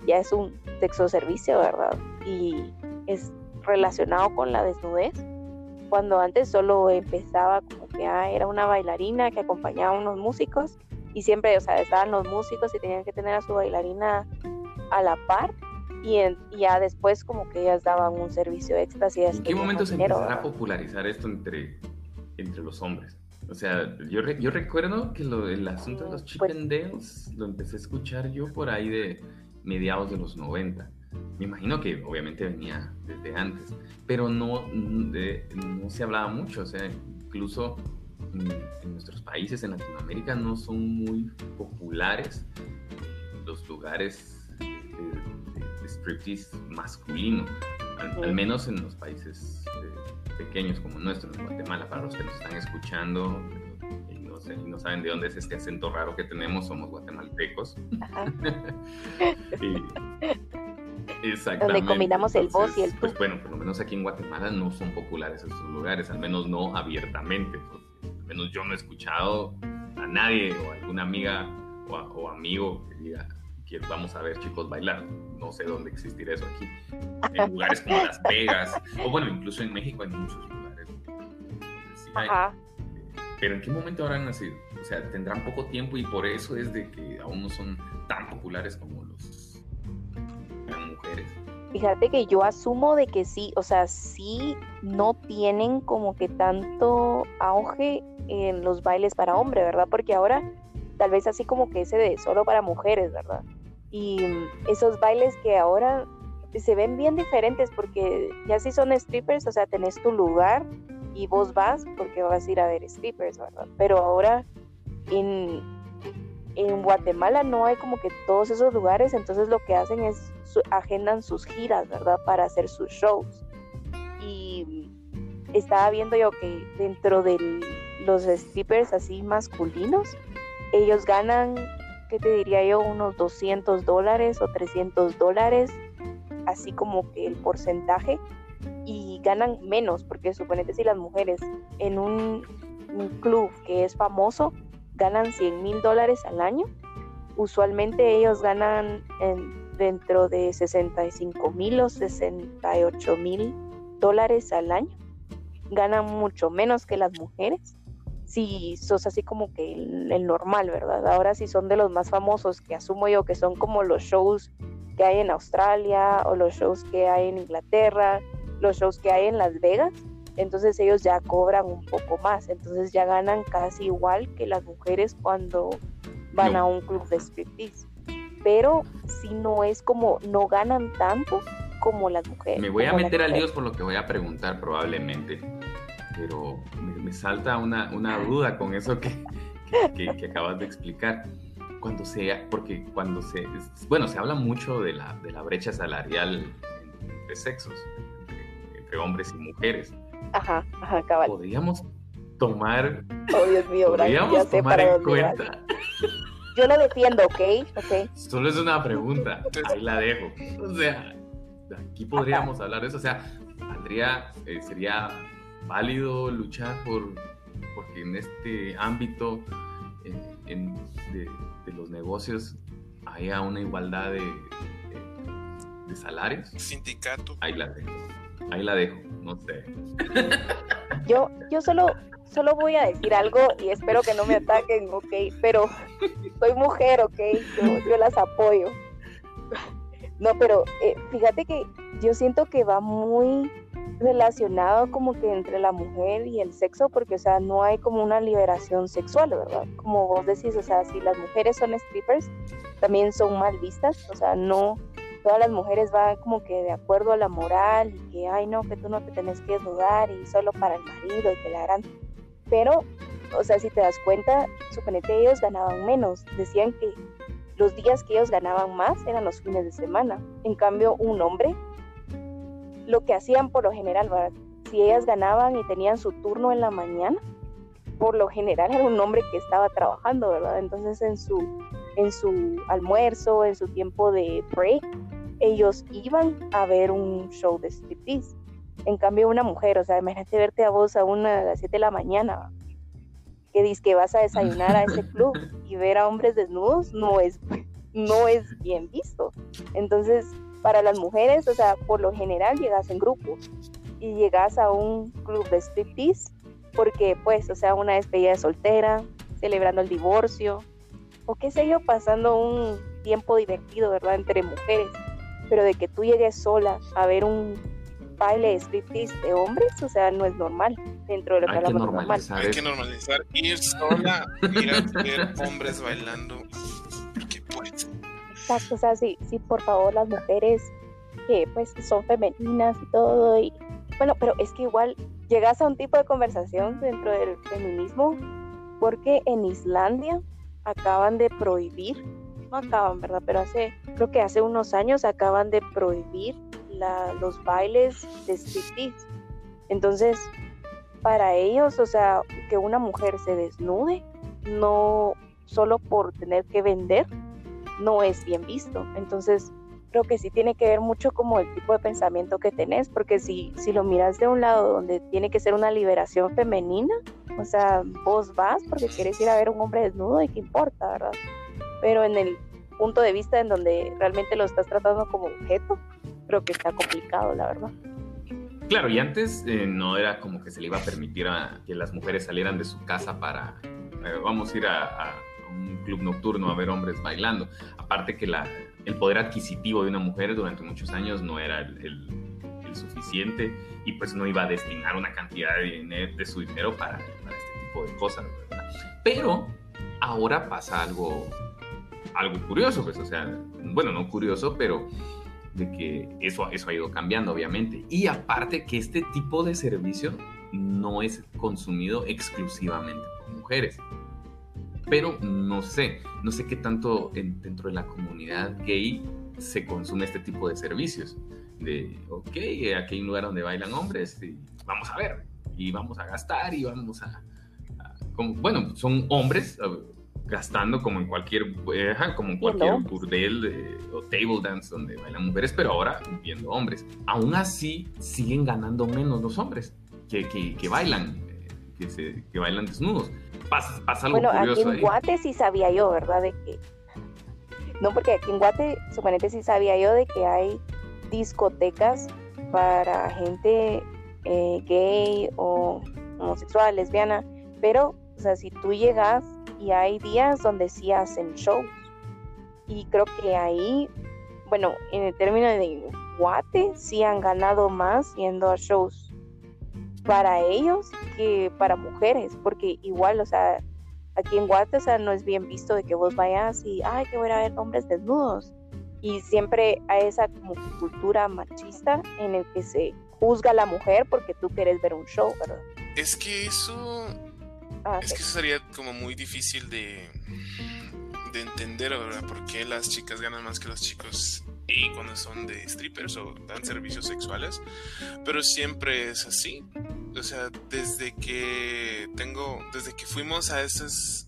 ya es un sexo servicio, ¿verdad? Y es relacionado con la desnudez, cuando antes solo empezaba como que ah, era una bailarina que acompañaba a unos músicos y siempre, o sea, estaban los músicos y tenían que tener a su bailarina a la par y, ya después como que ellas daban un servicio extra. ¿En qué momento se empezará a popularizar esto entre, entre los hombres? O sea, yo, yo recuerdo que lo, el asunto de los pues chipendeos lo empecé a escuchar yo por ahí de mediados de los 90. Me imagino que obviamente venía desde antes, pero no, no se hablaba mucho. O sea, incluso en, nuestros países, en Latinoamérica, no son muy populares los lugares de, de, striptease masculino, al, menos en los países eh, pequeños como nuestro, en Guatemala, para los que nos están escuchando y no, sé, y no saben de dónde es este acento raro que tenemos, somos guatemaltecos. (laughs) Exactamente. Donde combinamos el voz y el Pues bueno, por lo menos aquí en Guatemala no son populares estos lugares, al menos no abiertamente. al menos yo no he escuchado a nadie o alguna amiga o, amigo que diga que vamos a ver chicos bailar. No sé dónde existirá eso aquí. En lugares como Las Vegas, o bueno, incluso en México hay muchos lugares. Ajá. Pero ¿en qué momento habrán nacido? O sea, tendrán poco tiempo y por eso es de que aún no son tan populares como los Fíjate que yo asumo de que sí, o sea, sí no tienen como que tanto auge en los bailes para hombre, ¿verdad? Porque ahora tal vez así como que ese de solo para mujeres, ¿verdad? Y esos bailes que ahora se ven bien diferentes porque ya si son strippers, o sea, tenés tu lugar y vos vas porque vas a ir a ver strippers, ¿verdad? Pero ahora en, en Guatemala no hay como que todos esos lugares, entonces lo que hacen es agendan sus giras, ¿verdad? Para hacer sus shows. Y estaba viendo yo que dentro de los strippers así masculinos, ellos ganan, ¿qué te diría yo? Unos 200 dólares o 300 dólares, así como que el porcentaje, y ganan menos, porque suponete si las mujeres en un club que es famoso ganan 100 mil dólares al año, usualmente ellos ganan en, dentro de 65 mil o 68 mil dólares al año. Ganan mucho menos que las mujeres. Si sos así como que el, normal, ¿verdad? Ahora si son de los más famosos, que asumo yo que son como los shows que hay en Australia o los shows que hay en Inglaterra, los shows que hay en Las Vegas, entonces ellos ya cobran un poco más, entonces ya ganan casi igual que las mujeres cuando van a un club de striptease. Pero si no es como, no ganan tanto como las mujeres. Me voy a meter al líos por lo que voy a preguntar probablemente, pero me, salta una, una, duda con eso que, que, acabas de explicar. Cuando sea, porque cuando se, bueno, se habla mucho de la, de la brecha salarial entre sexos, entre hombres y mujeres. Ajá, ajá, cabal. Podríamos tomar. Oh, Dios mío, Podríamos tomar en cuenta. Yo lo defiendo, ¿ok? Ok. Solo es una pregunta. Ahí la dejo. O sea, aquí podríamos hablar de eso. O sea, Andrea, eh, sería válido luchar por porque en este ámbito de, los negocios haya una igualdad de, de salarios. Sindicato. Ahí la dejo. Ahí la dejo, no sé. Yo, yo solo, solo voy a decir algo y espero que no me ataquen, ok, pero soy mujer, ok, yo, las apoyo. No, pero eh, fíjate que yo siento que va muy relacionado como que entre la mujer y el sexo, porque, o sea, no hay como una liberación sexual, ¿verdad? Como vos decís, o sea, si las mujeres son strippers, también son mal vistas, o sea, no, todas las mujeres van como que de acuerdo a la moral y que, ay, no, que tú no te tenés que desnudar y solo para el marido y que la harán. Pero, o sea, si te das cuenta, suponete ellos ganaban menos. Decían que los días que ellos ganaban más eran los fines de semana. En cambio, un hombre, lo que hacían por lo general, si ellas ganaban y tenían su turno en la mañana, por lo general era un hombre que estaba trabajando, ¿verdad? Entonces en su, en su almuerzo, en su tiempo de break, ellos iban a ver un show de striptease. En cambio, una mujer, o sea, imagínate verte a vos a una a las 7 de la mañana, que dices que vas a desayunar a ese club y ver a hombres desnudos, no es, no es bien visto. Entonces, para las mujeres, o sea, por lo general llegas en grupo y llegas a un club de striptease porque, pues, o sea, una despedida de soltera, celebrando el divorcio, o qué sé yo, pasando un tiempo divertido, ¿verdad?, entre mujeres. Pero de que tú llegues sola a ver un baile de striptease de hombres, o sea, no es normal dentro de lo que hablamos normal. Hay que normalizar ir sola, ir a ver hombres bailando. Porque pues, Exacto, o sea, sí, sí, por favor, las mujeres que pues son femeninas y todo, y bueno, pero es que igual llegas a un tipo de conversación dentro del feminismo, porque en Islandia acaban de prohibir, no acaban, ¿verdad? Pero hace, creo que hace unos años acaban de prohibir la- los bailes de striptease. Entonces, para ellos, o sea, que una mujer se desnude, no solo por tener que vender, no es bien visto. Entonces, creo que sí tiene que ver mucho como el tipo de pensamiento que tenés, porque si, si lo miras de un lado donde tiene que ser una liberación femenina, o sea, vos vas porque quieres ir a ver un hombre desnudo y qué importa, ¿verdad? Pero en el punto de vista en donde realmente lo estás tratando como objeto, creo que está complicado, la verdad. Claro, y antes eh, no era como que se le iba a permitir a que las mujeres salieran de su casa para, eh, vamos a ir a, a un club nocturno a ver hombres bailando. Aparte que la, el poder adquisitivo de una mujer durante muchos años no era el, el- el suficiente y pues no iba a destinar una cantidad de, dinero, de su dinero para, para este tipo de cosas, ¿verdad? Pero ahora pasa algo, algo curioso, pues, o sea, bueno, no curioso, pero de que eso, eso ha ido cambiando, obviamente. Y aparte que este tipo de servicio no es consumido exclusivamente por mujeres. Pero no sé, no sé qué tanto en- dentro de la comunidad gay se consume este tipo de servicios. De, ok, aquí hay un lugar donde bailan hombres y vamos a ver, y vamos a gastar y vamos a... a- como, bueno, son hombres eh, gastando como en cualquier, como en cualquier burdel eh, o table dance donde bailan mujeres, pero ahora viendo hombres. Aún así siguen ganando menos los hombres que, que, que bailan, eh, que, se, que bailan desnudos. Pasa, pasa algo Bueno, aquí en ahí. Guate sí sabía yo, ¿verdad? De que... No, porque aquí en Guate, suponete sí sabía yo de que hay discotecas para gente eh, gay o homosexual, lesbiana, pero, o sea, si tú llegas y hay días donde sí hacen shows, y creo que ahí, bueno, en el término de Guate, sí han ganado más yendo a shows para ellos que para mujeres, porque igual, o sea, aquí en Guate, o sea, no es bien visto de que vos vayas y, ay, que voy a ver hombres desnudos. Y siempre hay esa como cultura machista en el que se juzga a la mujer porque tú quieres ver un show, ¿verdad? es que eso Ah, Es sí. que eso sería como muy difícil de, de entender, ¿verdad? ¿Por qué las chicas ganan más que los chicos y cuando son de strippers o dan servicios sexuales? Pero siempre es así. O sea, desde que tengo, desde que fuimos a esas,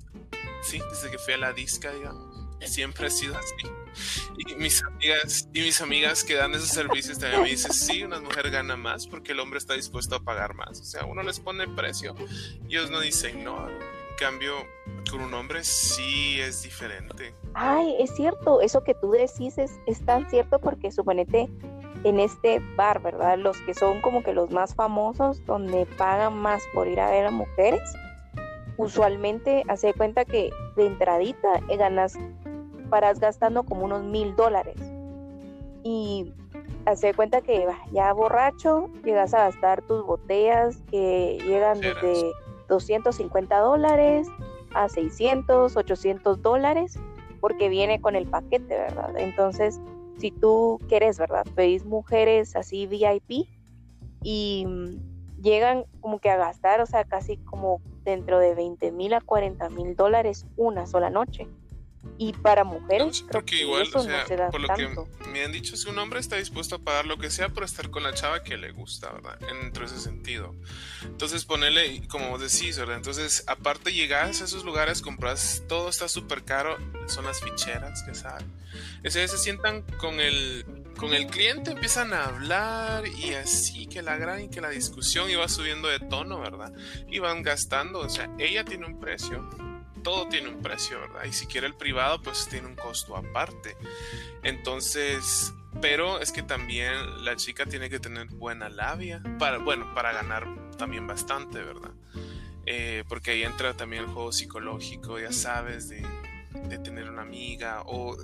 sí, desde que fui a la disca, digamos, siempre ha sido así. Y mis amigas, y mis amigas que dan esos servicios también me dicen, sí, una mujer gana más porque el hombre está dispuesto a pagar más. O sea, uno les pone el precio ellos no dicen no. En cambio, con un hombre sí es diferente. Ay, es cierto, eso que tú decís es, es tan cierto porque suponete en este bar, ¿verdad? Los que son como que los más famosos, donde pagan más por ir a ver a mujeres, usualmente hace cuenta que de entradita eh, ganas, paras gastando como unos mil dólares. Y hace cuenta que ya borracho, llegas a gastar tus botellas que llegan desde 250 dólares a 600, 800 dólares porque viene con el paquete, ¿verdad? Entonces, si tú quieres, ¿verdad? Pedís mujeres así VIP y mm, llegan como que a gastar, o sea, casi como dentro de 20 mil a 40 mil dólares una sola noche. Y para mujeres, creo Porque que igual, eso o sea, no se da por lo tanto. que me han dicho, si un hombre está dispuesto a pagar lo que sea por estar con la chava que le gusta, ¿verdad? Dentro de ese sentido. Entonces, ponerle, como vos decís, ¿verdad? Entonces, aparte llegas a esos lugares, compras, todo está súper caro, son las ficheras, que saben. O sea, se sientan con el, con el cliente empiezan a hablar y así que la gran y que la discusión iba subiendo de tono, ¿verdad? Iban gastando, o sea, ella tiene un precio, todo tiene un precio, ¿verdad? Y si quiere el privado, pues tiene un costo aparte. Entonces, pero es que también la chica tiene que tener buena labia para, bueno, para ganar también bastante, ¿verdad? Eh, porque ahí entra también el juego psicológico, ya sabes, de, tener una amiga o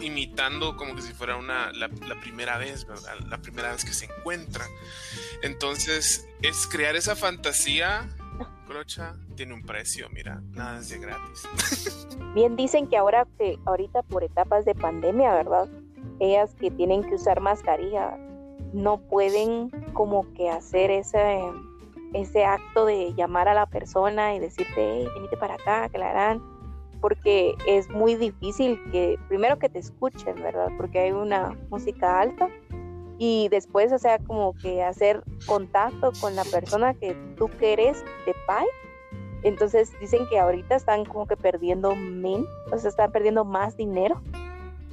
imitando como que si fuera una, la, primera vez, ¿verdad? La primera vez que se encuentran. Entonces, es crear esa fantasía, Crocha, tiene un precio, mira, nada es de gratis. (laughs) Bien dicen que ahora que ahorita por etapas de pandemia, ¿verdad? Ellas que tienen que usar mascarilla no pueden como que hacer ese ese acto de llamar a la persona y decirte, hey, venite para acá, harán porque es muy difícil que, primero que te escuchen, ¿verdad? Porque hay una música alta y después, o sea, como que hacer contacto con la persona que tú quieres de PAI. Entonces dicen que ahorita están como que perdiendo men, o sea, están perdiendo más dinero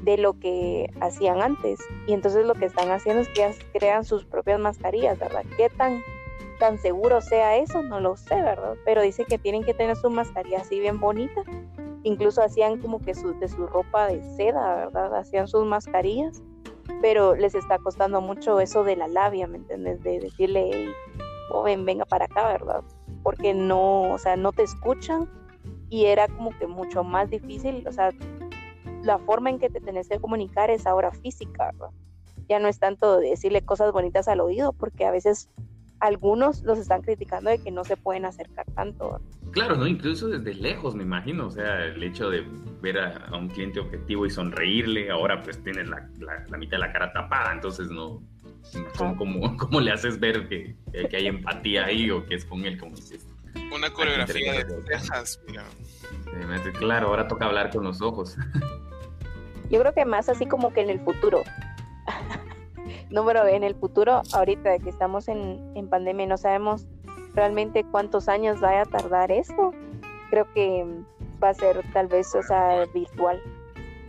de lo que hacían antes. Y entonces lo que están haciendo es que crean sus propias mascarillas, ¿verdad? ¿Qué tan, tan seguro sea eso? No lo sé, ¿verdad? Pero dice que tienen que tener su mascarilla así bien bonita incluso hacían como que su, de su ropa de seda, ¿verdad? Hacían sus mascarillas, pero les está costando mucho eso de la labia, ¿me entiendes? De decirle, joven, venga para acá, ¿verdad? Porque no, o sea, no te escuchan y era como que mucho más difícil, o sea, la forma en que te tenés que comunicar es ahora física, ¿verdad? Ya no es tanto decirle cosas bonitas al oído, porque a veces algunos los están criticando de que no se pueden acercar tanto. Claro, ¿no? Incluso desde lejos, me imagino. O sea, el hecho de ver a, un cliente objetivo y sonreírle, ahora pues tiene la, la, mitad de la cara tapada, entonces no. ¿Cómo, cómo le haces ver que, que, hay empatía ahí o que es con él, como dices? Una coreografía de Texas, mira. Claro, ahora toca hablar con los ojos. Yo creo que más así como que en el futuro. Número en el futuro, ahorita que estamos en, en pandemia, no sabemos realmente cuántos años vaya a tardar esto. Creo que va a ser tal vez, o sea, virtual.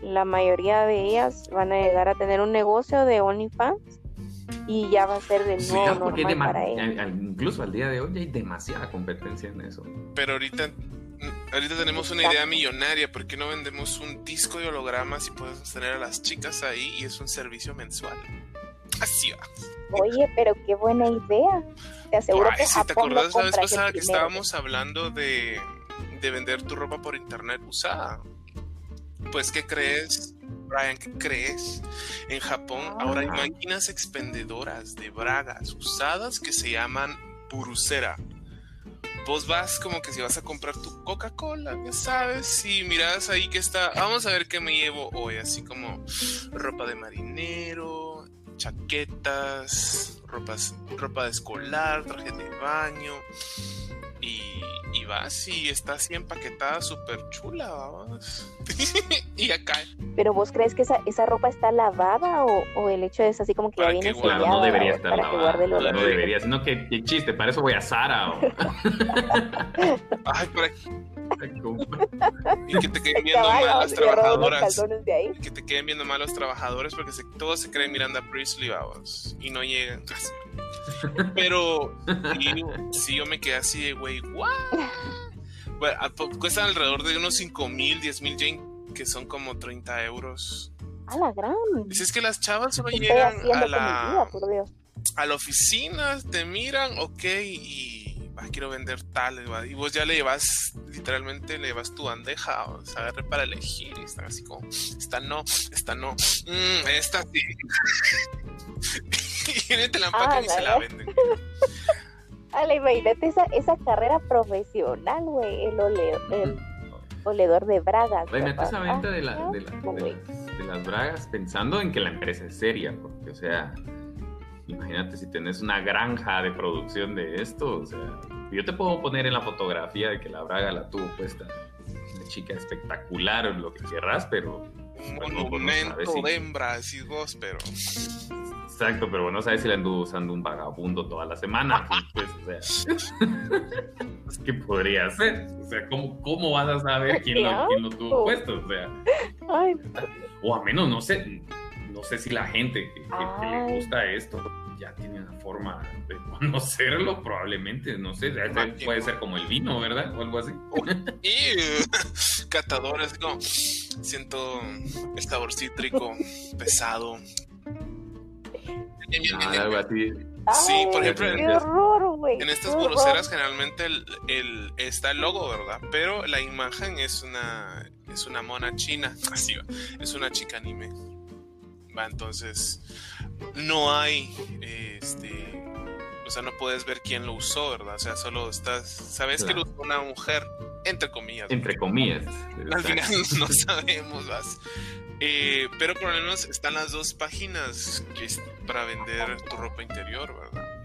La mayoría de ellas van a llegar a tener un negocio de OnlyFans y ya va a ser de nuevo normal para ellos. Incluso al día de hoy hay demasiada competencia en eso. Pero ahorita ahorita tenemos una idea millonaria, ¿por qué no vendemos un disco de hologramas y podemos tener a las chicas ahí y es un servicio mensual? Así va. Oye, pero qué buena idea. Te aseguro que si te acordás la vez pasada que estábamos hablando de, de vender tu ropa por internet usada. Pues, ¿qué crees? Brian, ¿qué crees? En Japón ahora hay máquinas expendedoras de bragas usadas que se llaman Purusera. Vos vas como que si vas a comprar tu Coca-Cola, ya sabes, y miras ahí que está, vamos a ver qué me llevo hoy, así como ropa de marinero, chaquetas, ropas, ropa de escolar, traje de baño. Y, y vas y está así empaquetada, súper chula, vamos. (laughs) y acá. Pero vos crees que esa, esa ropa está lavada o, o el hecho es así como que ya viene sellada, No debería estar lavada. No, no debería, sino que, chiste, para eso voy a Sara. (laughs) Ay, por aquí. (laughs) y que te queden viendo mal las trabajadoras. Que te queden viendo mal los trabajadores porque todos se creen Miranda Priestley, vamos. Y no llegan casi. (laughs) Pero si yo me quedé así de, güey, ¿what? Bueno, cuestan alrededor de unos 5 mil, 10 mil yen, que son como 30 euros. A la gran. Dices que las chavas solo llegan a la, a la oficina, te miran, ok, y quiero vender tal, y vos ya le llevas, literalmente le llevas tu bandeja, o sea, para elegir, y están así como, esta no, esta no, mm, esta sí. (laughs) y te la empacan y se la venden. (laughs) Ale, imagínate esa, esa carrera profesional, güey, el, el oledor de bragas. Imagínate esa venta de, la, de, de, las bragas pensando en que la empresa es seria, porque, o sea, imagínate si tenés una granja de producción de esto, o sea, yo te puedo poner en la fotografía de que la braga la tuvo puesta una chica espectacular o lo que querrás, pero... Un monumento de hembra, decís vos, pero... Exacto, pero bueno, sabes si la anduvo usando un vagabundo toda la semana, pues, o sea... (laughs) ¿Qué podría ser? O sea, ¿cómo, cómo vas a saber quién lo, quién lo tuvo puesto? O sea... Ay. O a menos, no sé, no sé si la gente que, le gusta esto ya tiene una forma de conocerlo, probablemente, no sé, puede ser como el vino, ¿verdad? O algo así. y (laughs) catadores, como siento el sabor cítrico pesado. Ah, algo así. Sí, por ejemplo, en, estas pulseras generalmente el, está el logo, ¿verdad? Pero la imagen es una es una mona china, (laughs) así va, es una chica anime. Va, entonces no hay este o sea, no puedes ver quién lo usó, ¿verdad? O sea, solo estás, sabes que lo usó una mujer, entre comillas. Entre comillas. (laughs) Al final no sabemos, ¿vas? Eh, pero por lo menos están las dos páginas que es para vender tu ropa interior, ¿verdad?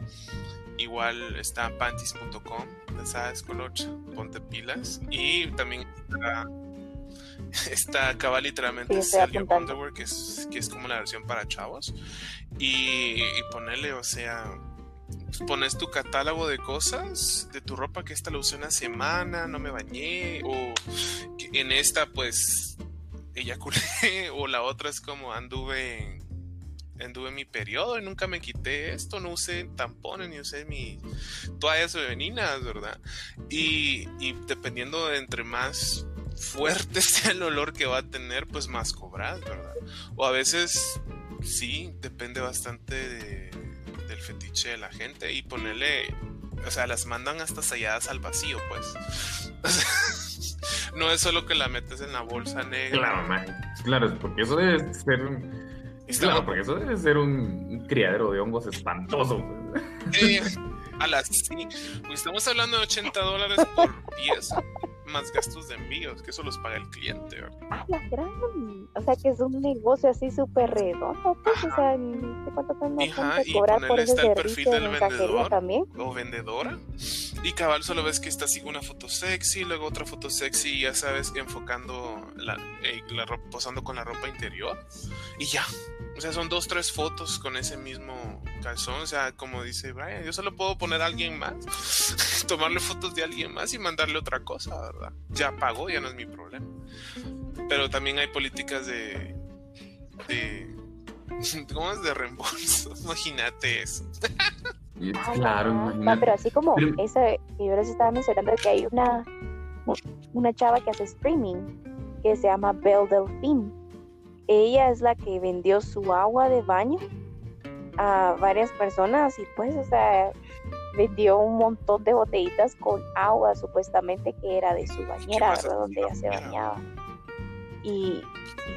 Igual está panties.com, sabes, colocha, ponte pilas. Y también está, (laughs) está acá literalmente Underwear, que es, que es como la versión para chavos. Y, y ponerle, o sea, pones tu catálogo de cosas de tu ropa que esta lo usé una semana, no me bañé, o en esta pues eyaculé, (laughs) o la otra es como anduve anduve mi periodo y nunca me quité esto, no usé tampones ni usé mi toallas femeninas, ¿verdad? Y, y dependiendo de entre más fuerte (laughs) sea el olor que va a tener, pues más cobras, ¿verdad? O a veces sí, depende bastante de, del fetiche de la gente y ponerle, o sea, las mandan hasta selladas al vacío, pues. (laughs) (laughs) no es solo que la metes en la bolsa negra. Claro, man. claro, porque eso debe ser un... Claro, porque eso debe ser un criadero de hongos espantoso. Pues. a las sí. Estamos hablando de 80 dólares por pieza más gastos de envíos, que eso los paga el cliente. Ah, la gran. O sea, que es un negocio así súper redondo, pues, o sea, cuánto y cobrar por ese el perfil del vendedor también. o vendedora. Y cabal, solo ves que está así una foto sexy, luego otra foto sexy, ya sabes, enfocando la, eh, la posando con la ropa interior. Y ya. O sea, son dos, tres fotos con ese mismo calzón. O sea, como dice Brian, yo solo puedo poner a alguien más, (laughs) tomarle fotos de alguien más y mandarle otra cosa, ¿verdad? Ya pagó, ya no es mi problema. Pero también hay políticas de. de (laughs) ¿Cómo es de reembolso? (laughs) Imagínate eso. claro, No, pero así como esa que yo les estaba mencionando que hay una, una chava que hace streaming que se llama Belle Delphine ella es la que vendió su agua de baño a varias personas y pues, o sea, vendió un montón de botellitas con agua supuestamente que era de su bañera, ¿verdad? Donde ella se bañaba. Y,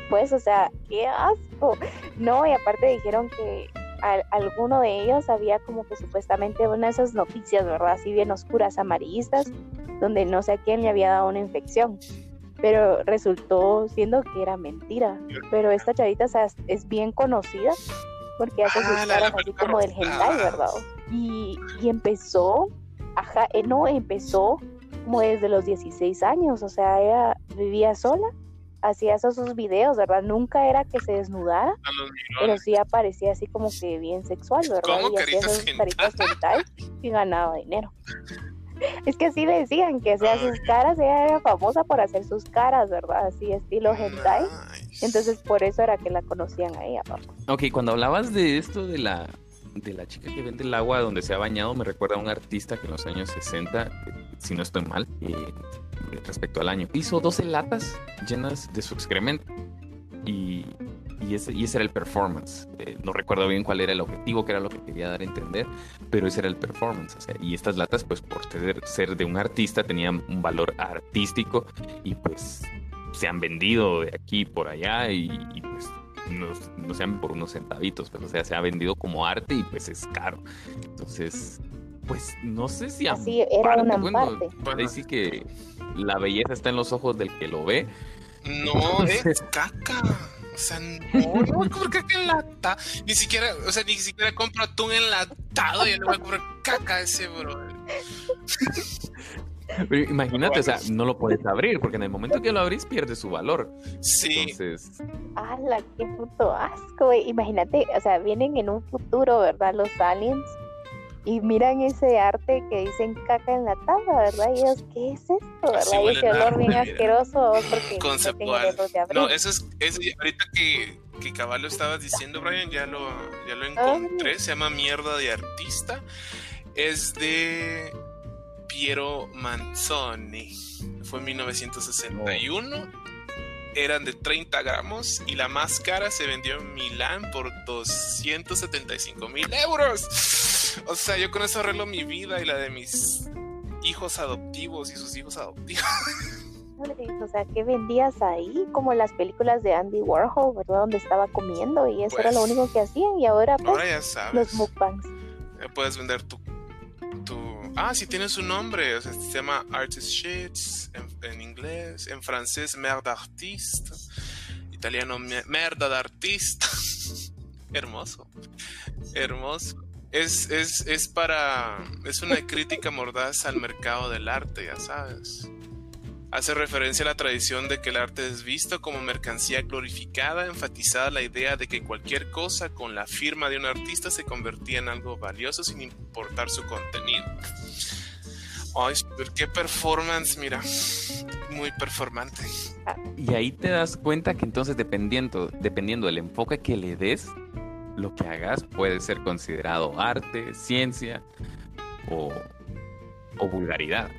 pues, o sea, qué asco. No, y aparte dijeron que alguno de ellos había como que supuestamente una de esas noticias, ¿verdad? Así bien oscuras, amarillistas, donde no sé a quién le había dado una infección pero resultó siendo que era mentira. Pero esta chavita es bien conocida porque hace sus ah, caras así como del hentai, ¿verdad? Y, y empezó, ajá, eh, no, empezó como desde los 16 años, o sea, ella vivía sola, hacía esos sus videos, ¿verdad? Nunca era que se desnudara, pero sí aparecía así como que bien sexual, ¿verdad? y hacía esas caritas hentai y ganaba dinero. (laughs) (laughs) Es que así decían que hacía sus caras, ella era famosa por hacer sus caras, ¿verdad? Así estilo hentai. Entonces por eso era que la conocían a ella, papá. Ok, cuando hablabas de esto de la de la chica que vende el agua donde se ha bañado, me recuerda a un artista que en los años 60, si no estoy mal, eh, respecto al año, hizo 12 latas llenas de su excremento. Y y ese, y ese era el performance. Eh, no recuerdo bien cuál era el objetivo, que era lo que quería dar a entender, pero ese era el performance. y estas latas, pues por ser, de un artista, tenían un valor artístico y pues se han vendido de aquí por allá y, pues no, no, sean por unos centavitos, pero o sea, se ha vendido como arte y pues es caro. Entonces, pues no sé si Así era una parte. Sí que la belleza está en los ojos del que lo ve. No, es caca. O sea, no, no voy a comprar caca enlatada. Ni siquiera, o sea, ni siquiera compro atún enlatado y no voy a comprar caca ese, bro. Pero imagínate, o sea, no lo puedes abrir, porque en el momento que lo abrís pierde su valor. Sí. Entonces. ¡Hala, qué puto asco! Imagínate, o sea, vienen en un futuro, ¿verdad? Los aliens y miran ese arte que dicen caca en la tabla, ¿verdad? Y ellos, ¿qué es esto? ¿verdad? y ese olor bien asqueroso porque (laughs) conceptual. No, eso es, ahorita que que caballo estabas diciendo, Brian, ya lo, ya lo encontré. Se llama Mierda de Artista. Es de Piero Manzoni. Fue en 1961 eran de 30 gramos y la más cara se vendió en Milán por 275 mil euros. O sea, yo con eso arreglo mi vida y la de mis hijos adoptivos y sus hijos adoptivos. (laughs) O sea, ¿qué vendías ahí? Como las películas de Andy Warhol, ¿verdad? Donde estaba comiendo y eso era lo pues, único que hacían y ahora, pues, ahora ya sabes. los mukbangs. puedes vender tu, tu... Ah, sí tiene su nombre, se llama Artist Sheets en, inglés, en francés Merde Artiste, italiano Merda de. (laughs) Hermoso, hermoso. Es, es, es para... es una crítica mordaz al mercado del arte, ya sabes hace referencia a la tradición de que el arte es visto como mercancía glorificada, enfatizada la idea de que cualquier cosa con la firma de un artista se convertía en algo valioso sin importar su contenido. Ay, qué performance, mira, muy performante. Y ahí te das cuenta que entonces dependiendo, dependiendo del enfoque que le des, lo que hagas puede ser considerado arte, ciencia o, o vulgaridad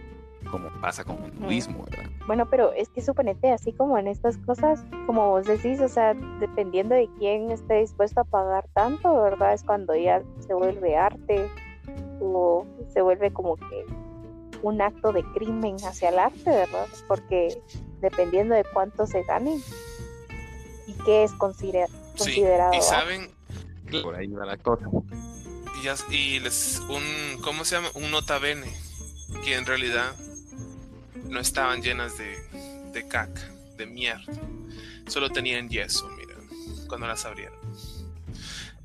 como pasa con el nudismo, ¿verdad? Bueno, pero es que suponete, así como en estas cosas, como vos decís, o sea, dependiendo de quién esté dispuesto a pagar tanto, ¿verdad? Es cuando ya se vuelve arte o se vuelve como que un acto de crimen hacia el arte, ¿verdad? Porque dependiendo de cuánto se gane y qué es considerado. y saben, por ahí va la cosa. Y, y les, un, ¿cómo se llama? Un nota bene, que en realidad no estaban llenas de, de caca, de mierda. Solo tenían yeso, mira, cuando las abrieron.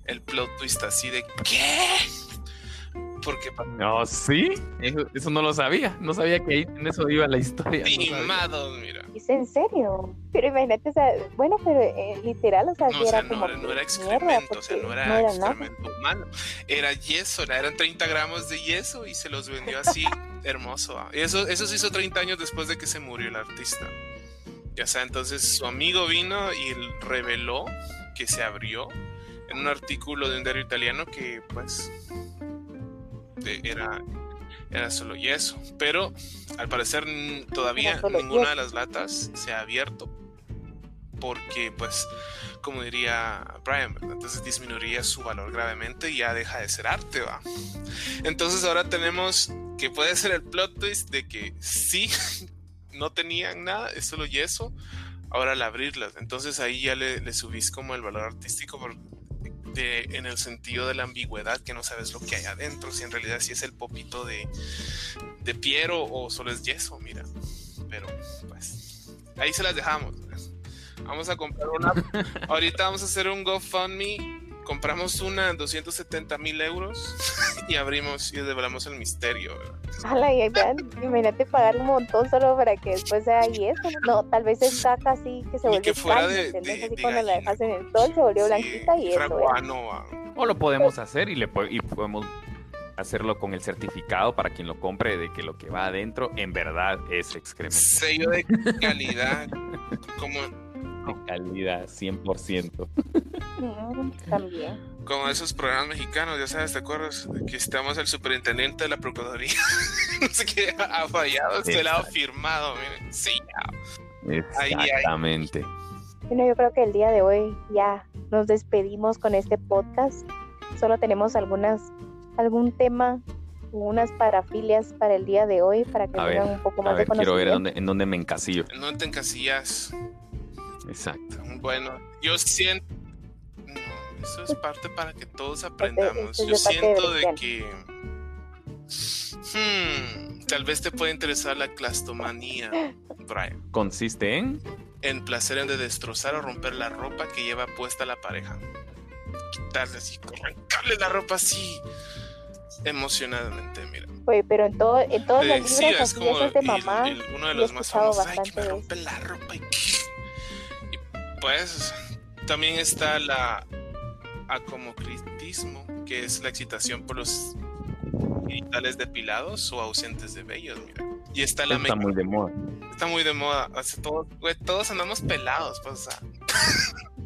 El plot twist así de ¿qué? Porque no, sí, eso, no lo sabía. No sabía que ahí en eso iba la historia. Timado, mira. ¿Es en serio? Pero imagínate, o sea, bueno, pero eh, literal, o sea, no, era como. No, era excremento, o sea, no era, excremento humano. Era yeso, eran 30 gramos de yeso y se los vendió así (laughs) hermoso. Y eso, eso se hizo 30 años después de que se murió el artista. Ya sea, entonces su amigo vino y reveló que se abrió en un artículo de un diario italiano que pues era, era solo yeso. Pero al parecer todavía ninguna de las latas se ha abierto porque pues como diría Brian, entonces disminuiría su valor gravemente y ya deja de ser arte, va. Entonces ahora tenemos que puede ser el plot twist de que sí, (laughs) no tenían nada, es solo yeso, ahora al abrirlas, entonces ahí ya le, subís como el valor artístico de, en el sentido de la ambigüedad, que no sabes lo que hay adentro, si en realidad sí es el popito de, de Piero o solo es yeso, mira. Pero pues ahí se las dejamos. Vamos a comprar una. (laughs) Ahorita vamos a hacer un GoFundMe. Compramos una 270 mil euros (laughs) y abrimos y develamos el misterio. Ala, y imagínate pagar un montón solo para que después sea y eso. No, tal vez es caca así que se vuelve que fuera de, así cuando la dejas en el sol se volvió blanquita y eso. O lo podemos hacer y le y podemos hacerlo con el certificado para quien lo compre de que lo que va adentro en verdad es excremento. Sello de calidad. como calidad, 100%. también. Como esos programas mexicanos, ya sabes, ¿te acuerdas? Que estamos el superintendente de la Procuraduría. (laughs) no sé qué ha fallado, este lado firmado. Sí, Exactamente. Bueno, yo creo que el día de hoy ya nos despedimos con este podcast. Solo tenemos algunas algún tema unas parafilias para el día de hoy para que tengan un poco más de conocimiento. Quiero ver en dónde me encasillo. ¿En dónde te encasillas? Exacto. Bueno, yo siento. No, eso es parte para que todos aprendamos. Yo siento de que. Hmm, tal vez te puede interesar la clastomanía, Brian. ¿Consiste en? En placer en de destrozar o romper la ropa que lleva puesta la pareja. Quitarle así, arrancarle la ropa así emocionadamente, mira. Oye, pero en todo, en todos los libros sí, es como de mamá, uno de los más famosos, ay, que me rompe la ropa y pues también está la acomocritismo, que es la excitación por los genitales depilados o ausentes de vellos, mira. Y está la Está muy de moda. Está muy de moda. todos, todos andamos pelados, pues, o sea.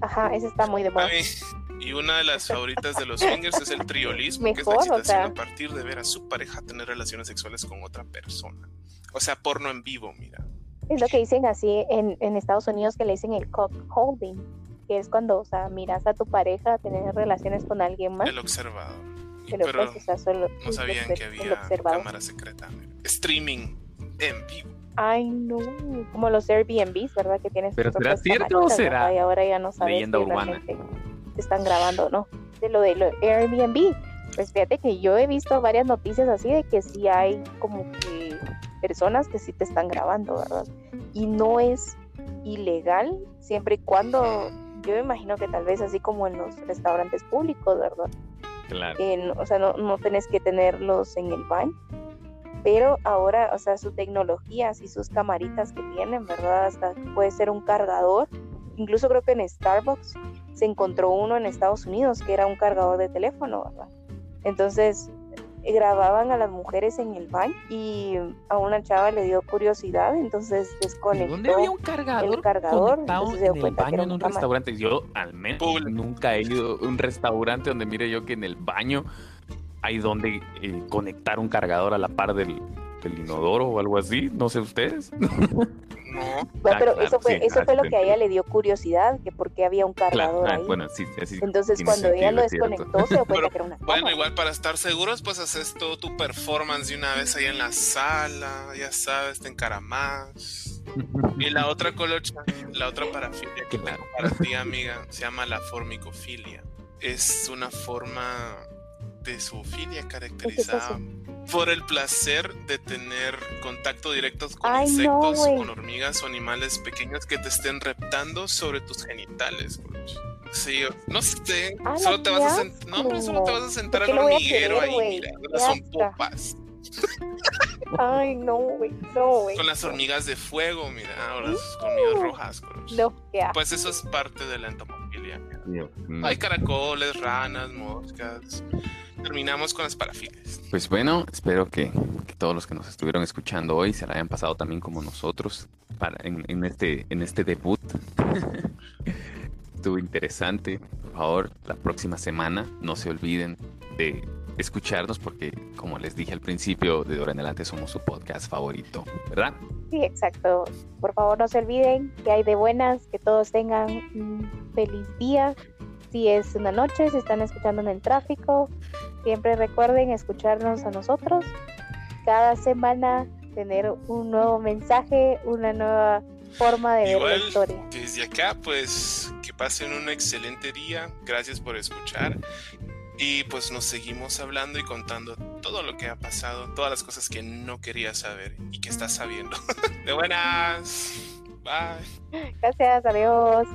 Ajá, ese está muy de moda. Y una de las favoritas de los swingers es el triolismo, que es la Mejor, o excitación sea. a partir de ver a su pareja tener relaciones sexuales con otra persona. O sea, porno en vivo, mira. Es lo que dicen así en, en Estados Unidos que le dicen el cock holding, que es cuando, o sea, miras a tu pareja tener relaciones con alguien más, El observador. Y- pero, pero pues, o sea, solo no sabían que había cámara secreta. Streaming en vivo. Ay, no, como los Airbnbs, ¿verdad? Que tienes Pero ¿será cierto o será ahora ya no sabes leyenda si urbana? realmente te están grabando no. De lo de lo Airbnb, pues fíjate que yo he visto varias noticias así de que sí hay como que personas que sí te están grabando, ¿verdad? Y no es ilegal siempre y cuando, yo me imagino que tal vez así como en los restaurantes públicos, ¿verdad? Claro. No- o sea, no, no tenés que tenerlos en el baño. Pero ahora, o sea, su tecnología, así sus camaritas que tienen, ¿verdad? Hasta puede ser un cargador. Incluso creo que en Starbucks se encontró uno en Estados Unidos que era un cargador de teléfono, ¿verdad? Entonces grababan a las mujeres en el baño y a una chava le dio curiosidad, entonces desconectó. ¿Dónde había un cargador, el cargador, conectado entonces se dio en el baño en un restaurante? Yo al menos nunca he ido a un restaurante donde mire yo que en el baño hay donde eh, conectar un cargador a la par del, del inodoro o algo así. No sé ustedes. (laughs) No. Bueno, Ah, pero claro, eso fue, sí, eso ah, fue lo que a ella le dio curiosidad, que por qué había un cargador Claro, ah, ahí. bueno, sí, así. Entonces cuando ella lo desconectó se dio cuenta Pero, que era una Bueno, igual para estar seguros, pues haces todo tu performance de una vez ahí en la sala, ya sabes, te encaramás. Y la otra colocha, la otra parafilia que Claro. tengo para ti, amiga, se llama la formicofilia. Es una forma de zoofilia caracterizada por el placer de tener contacto directo con Ay, no, insectos, güey. con hormigas o animales pequeños que te estén reptando sobre tus genitales. colocha. Sí, no sé, ¡Hala, solo te vas a sentar, no, hombre, solo te vas a sentar ¿Por qué al hormiguero querer, ahí, mira, son popas. Ay, no, güey, no, güey. Con las hormigas de fuego, mira, o las hormigas rojas. No, asco. Pues eso es parte de la entomofilia. Mío. Hay caracoles, ranas, moscas. Terminamos con las parafilias. Pues bueno, espero que, que todos los que nos estuvieron escuchando hoy se la hayan pasado también como nosotros para, en, en este, en este debut. (laughs) Estuvo interesante. Por favor, la próxima semana no se olviden de escucharnos porque, como les dije al principio, de ahora en adelante somos su podcast favorito, ¿verdad? Sí, exacto. Por favor, no se olviden que hay de buenas, que todos tengan un feliz día. Si es una noche, si están escuchando en el tráfico, siempre recuerden escucharnos a nosotros. Cada semana tener un nuevo mensaje, una nueva forma de ver Igual, la historia. desde acá, pues que pasen un excelente día. Gracias por escuchar. Y pues nos seguimos hablando y contando todo lo que ha pasado, todas las cosas que no querías saber y que estás sabiendo. (laughs) De buenas. Bye. Gracias, adiós.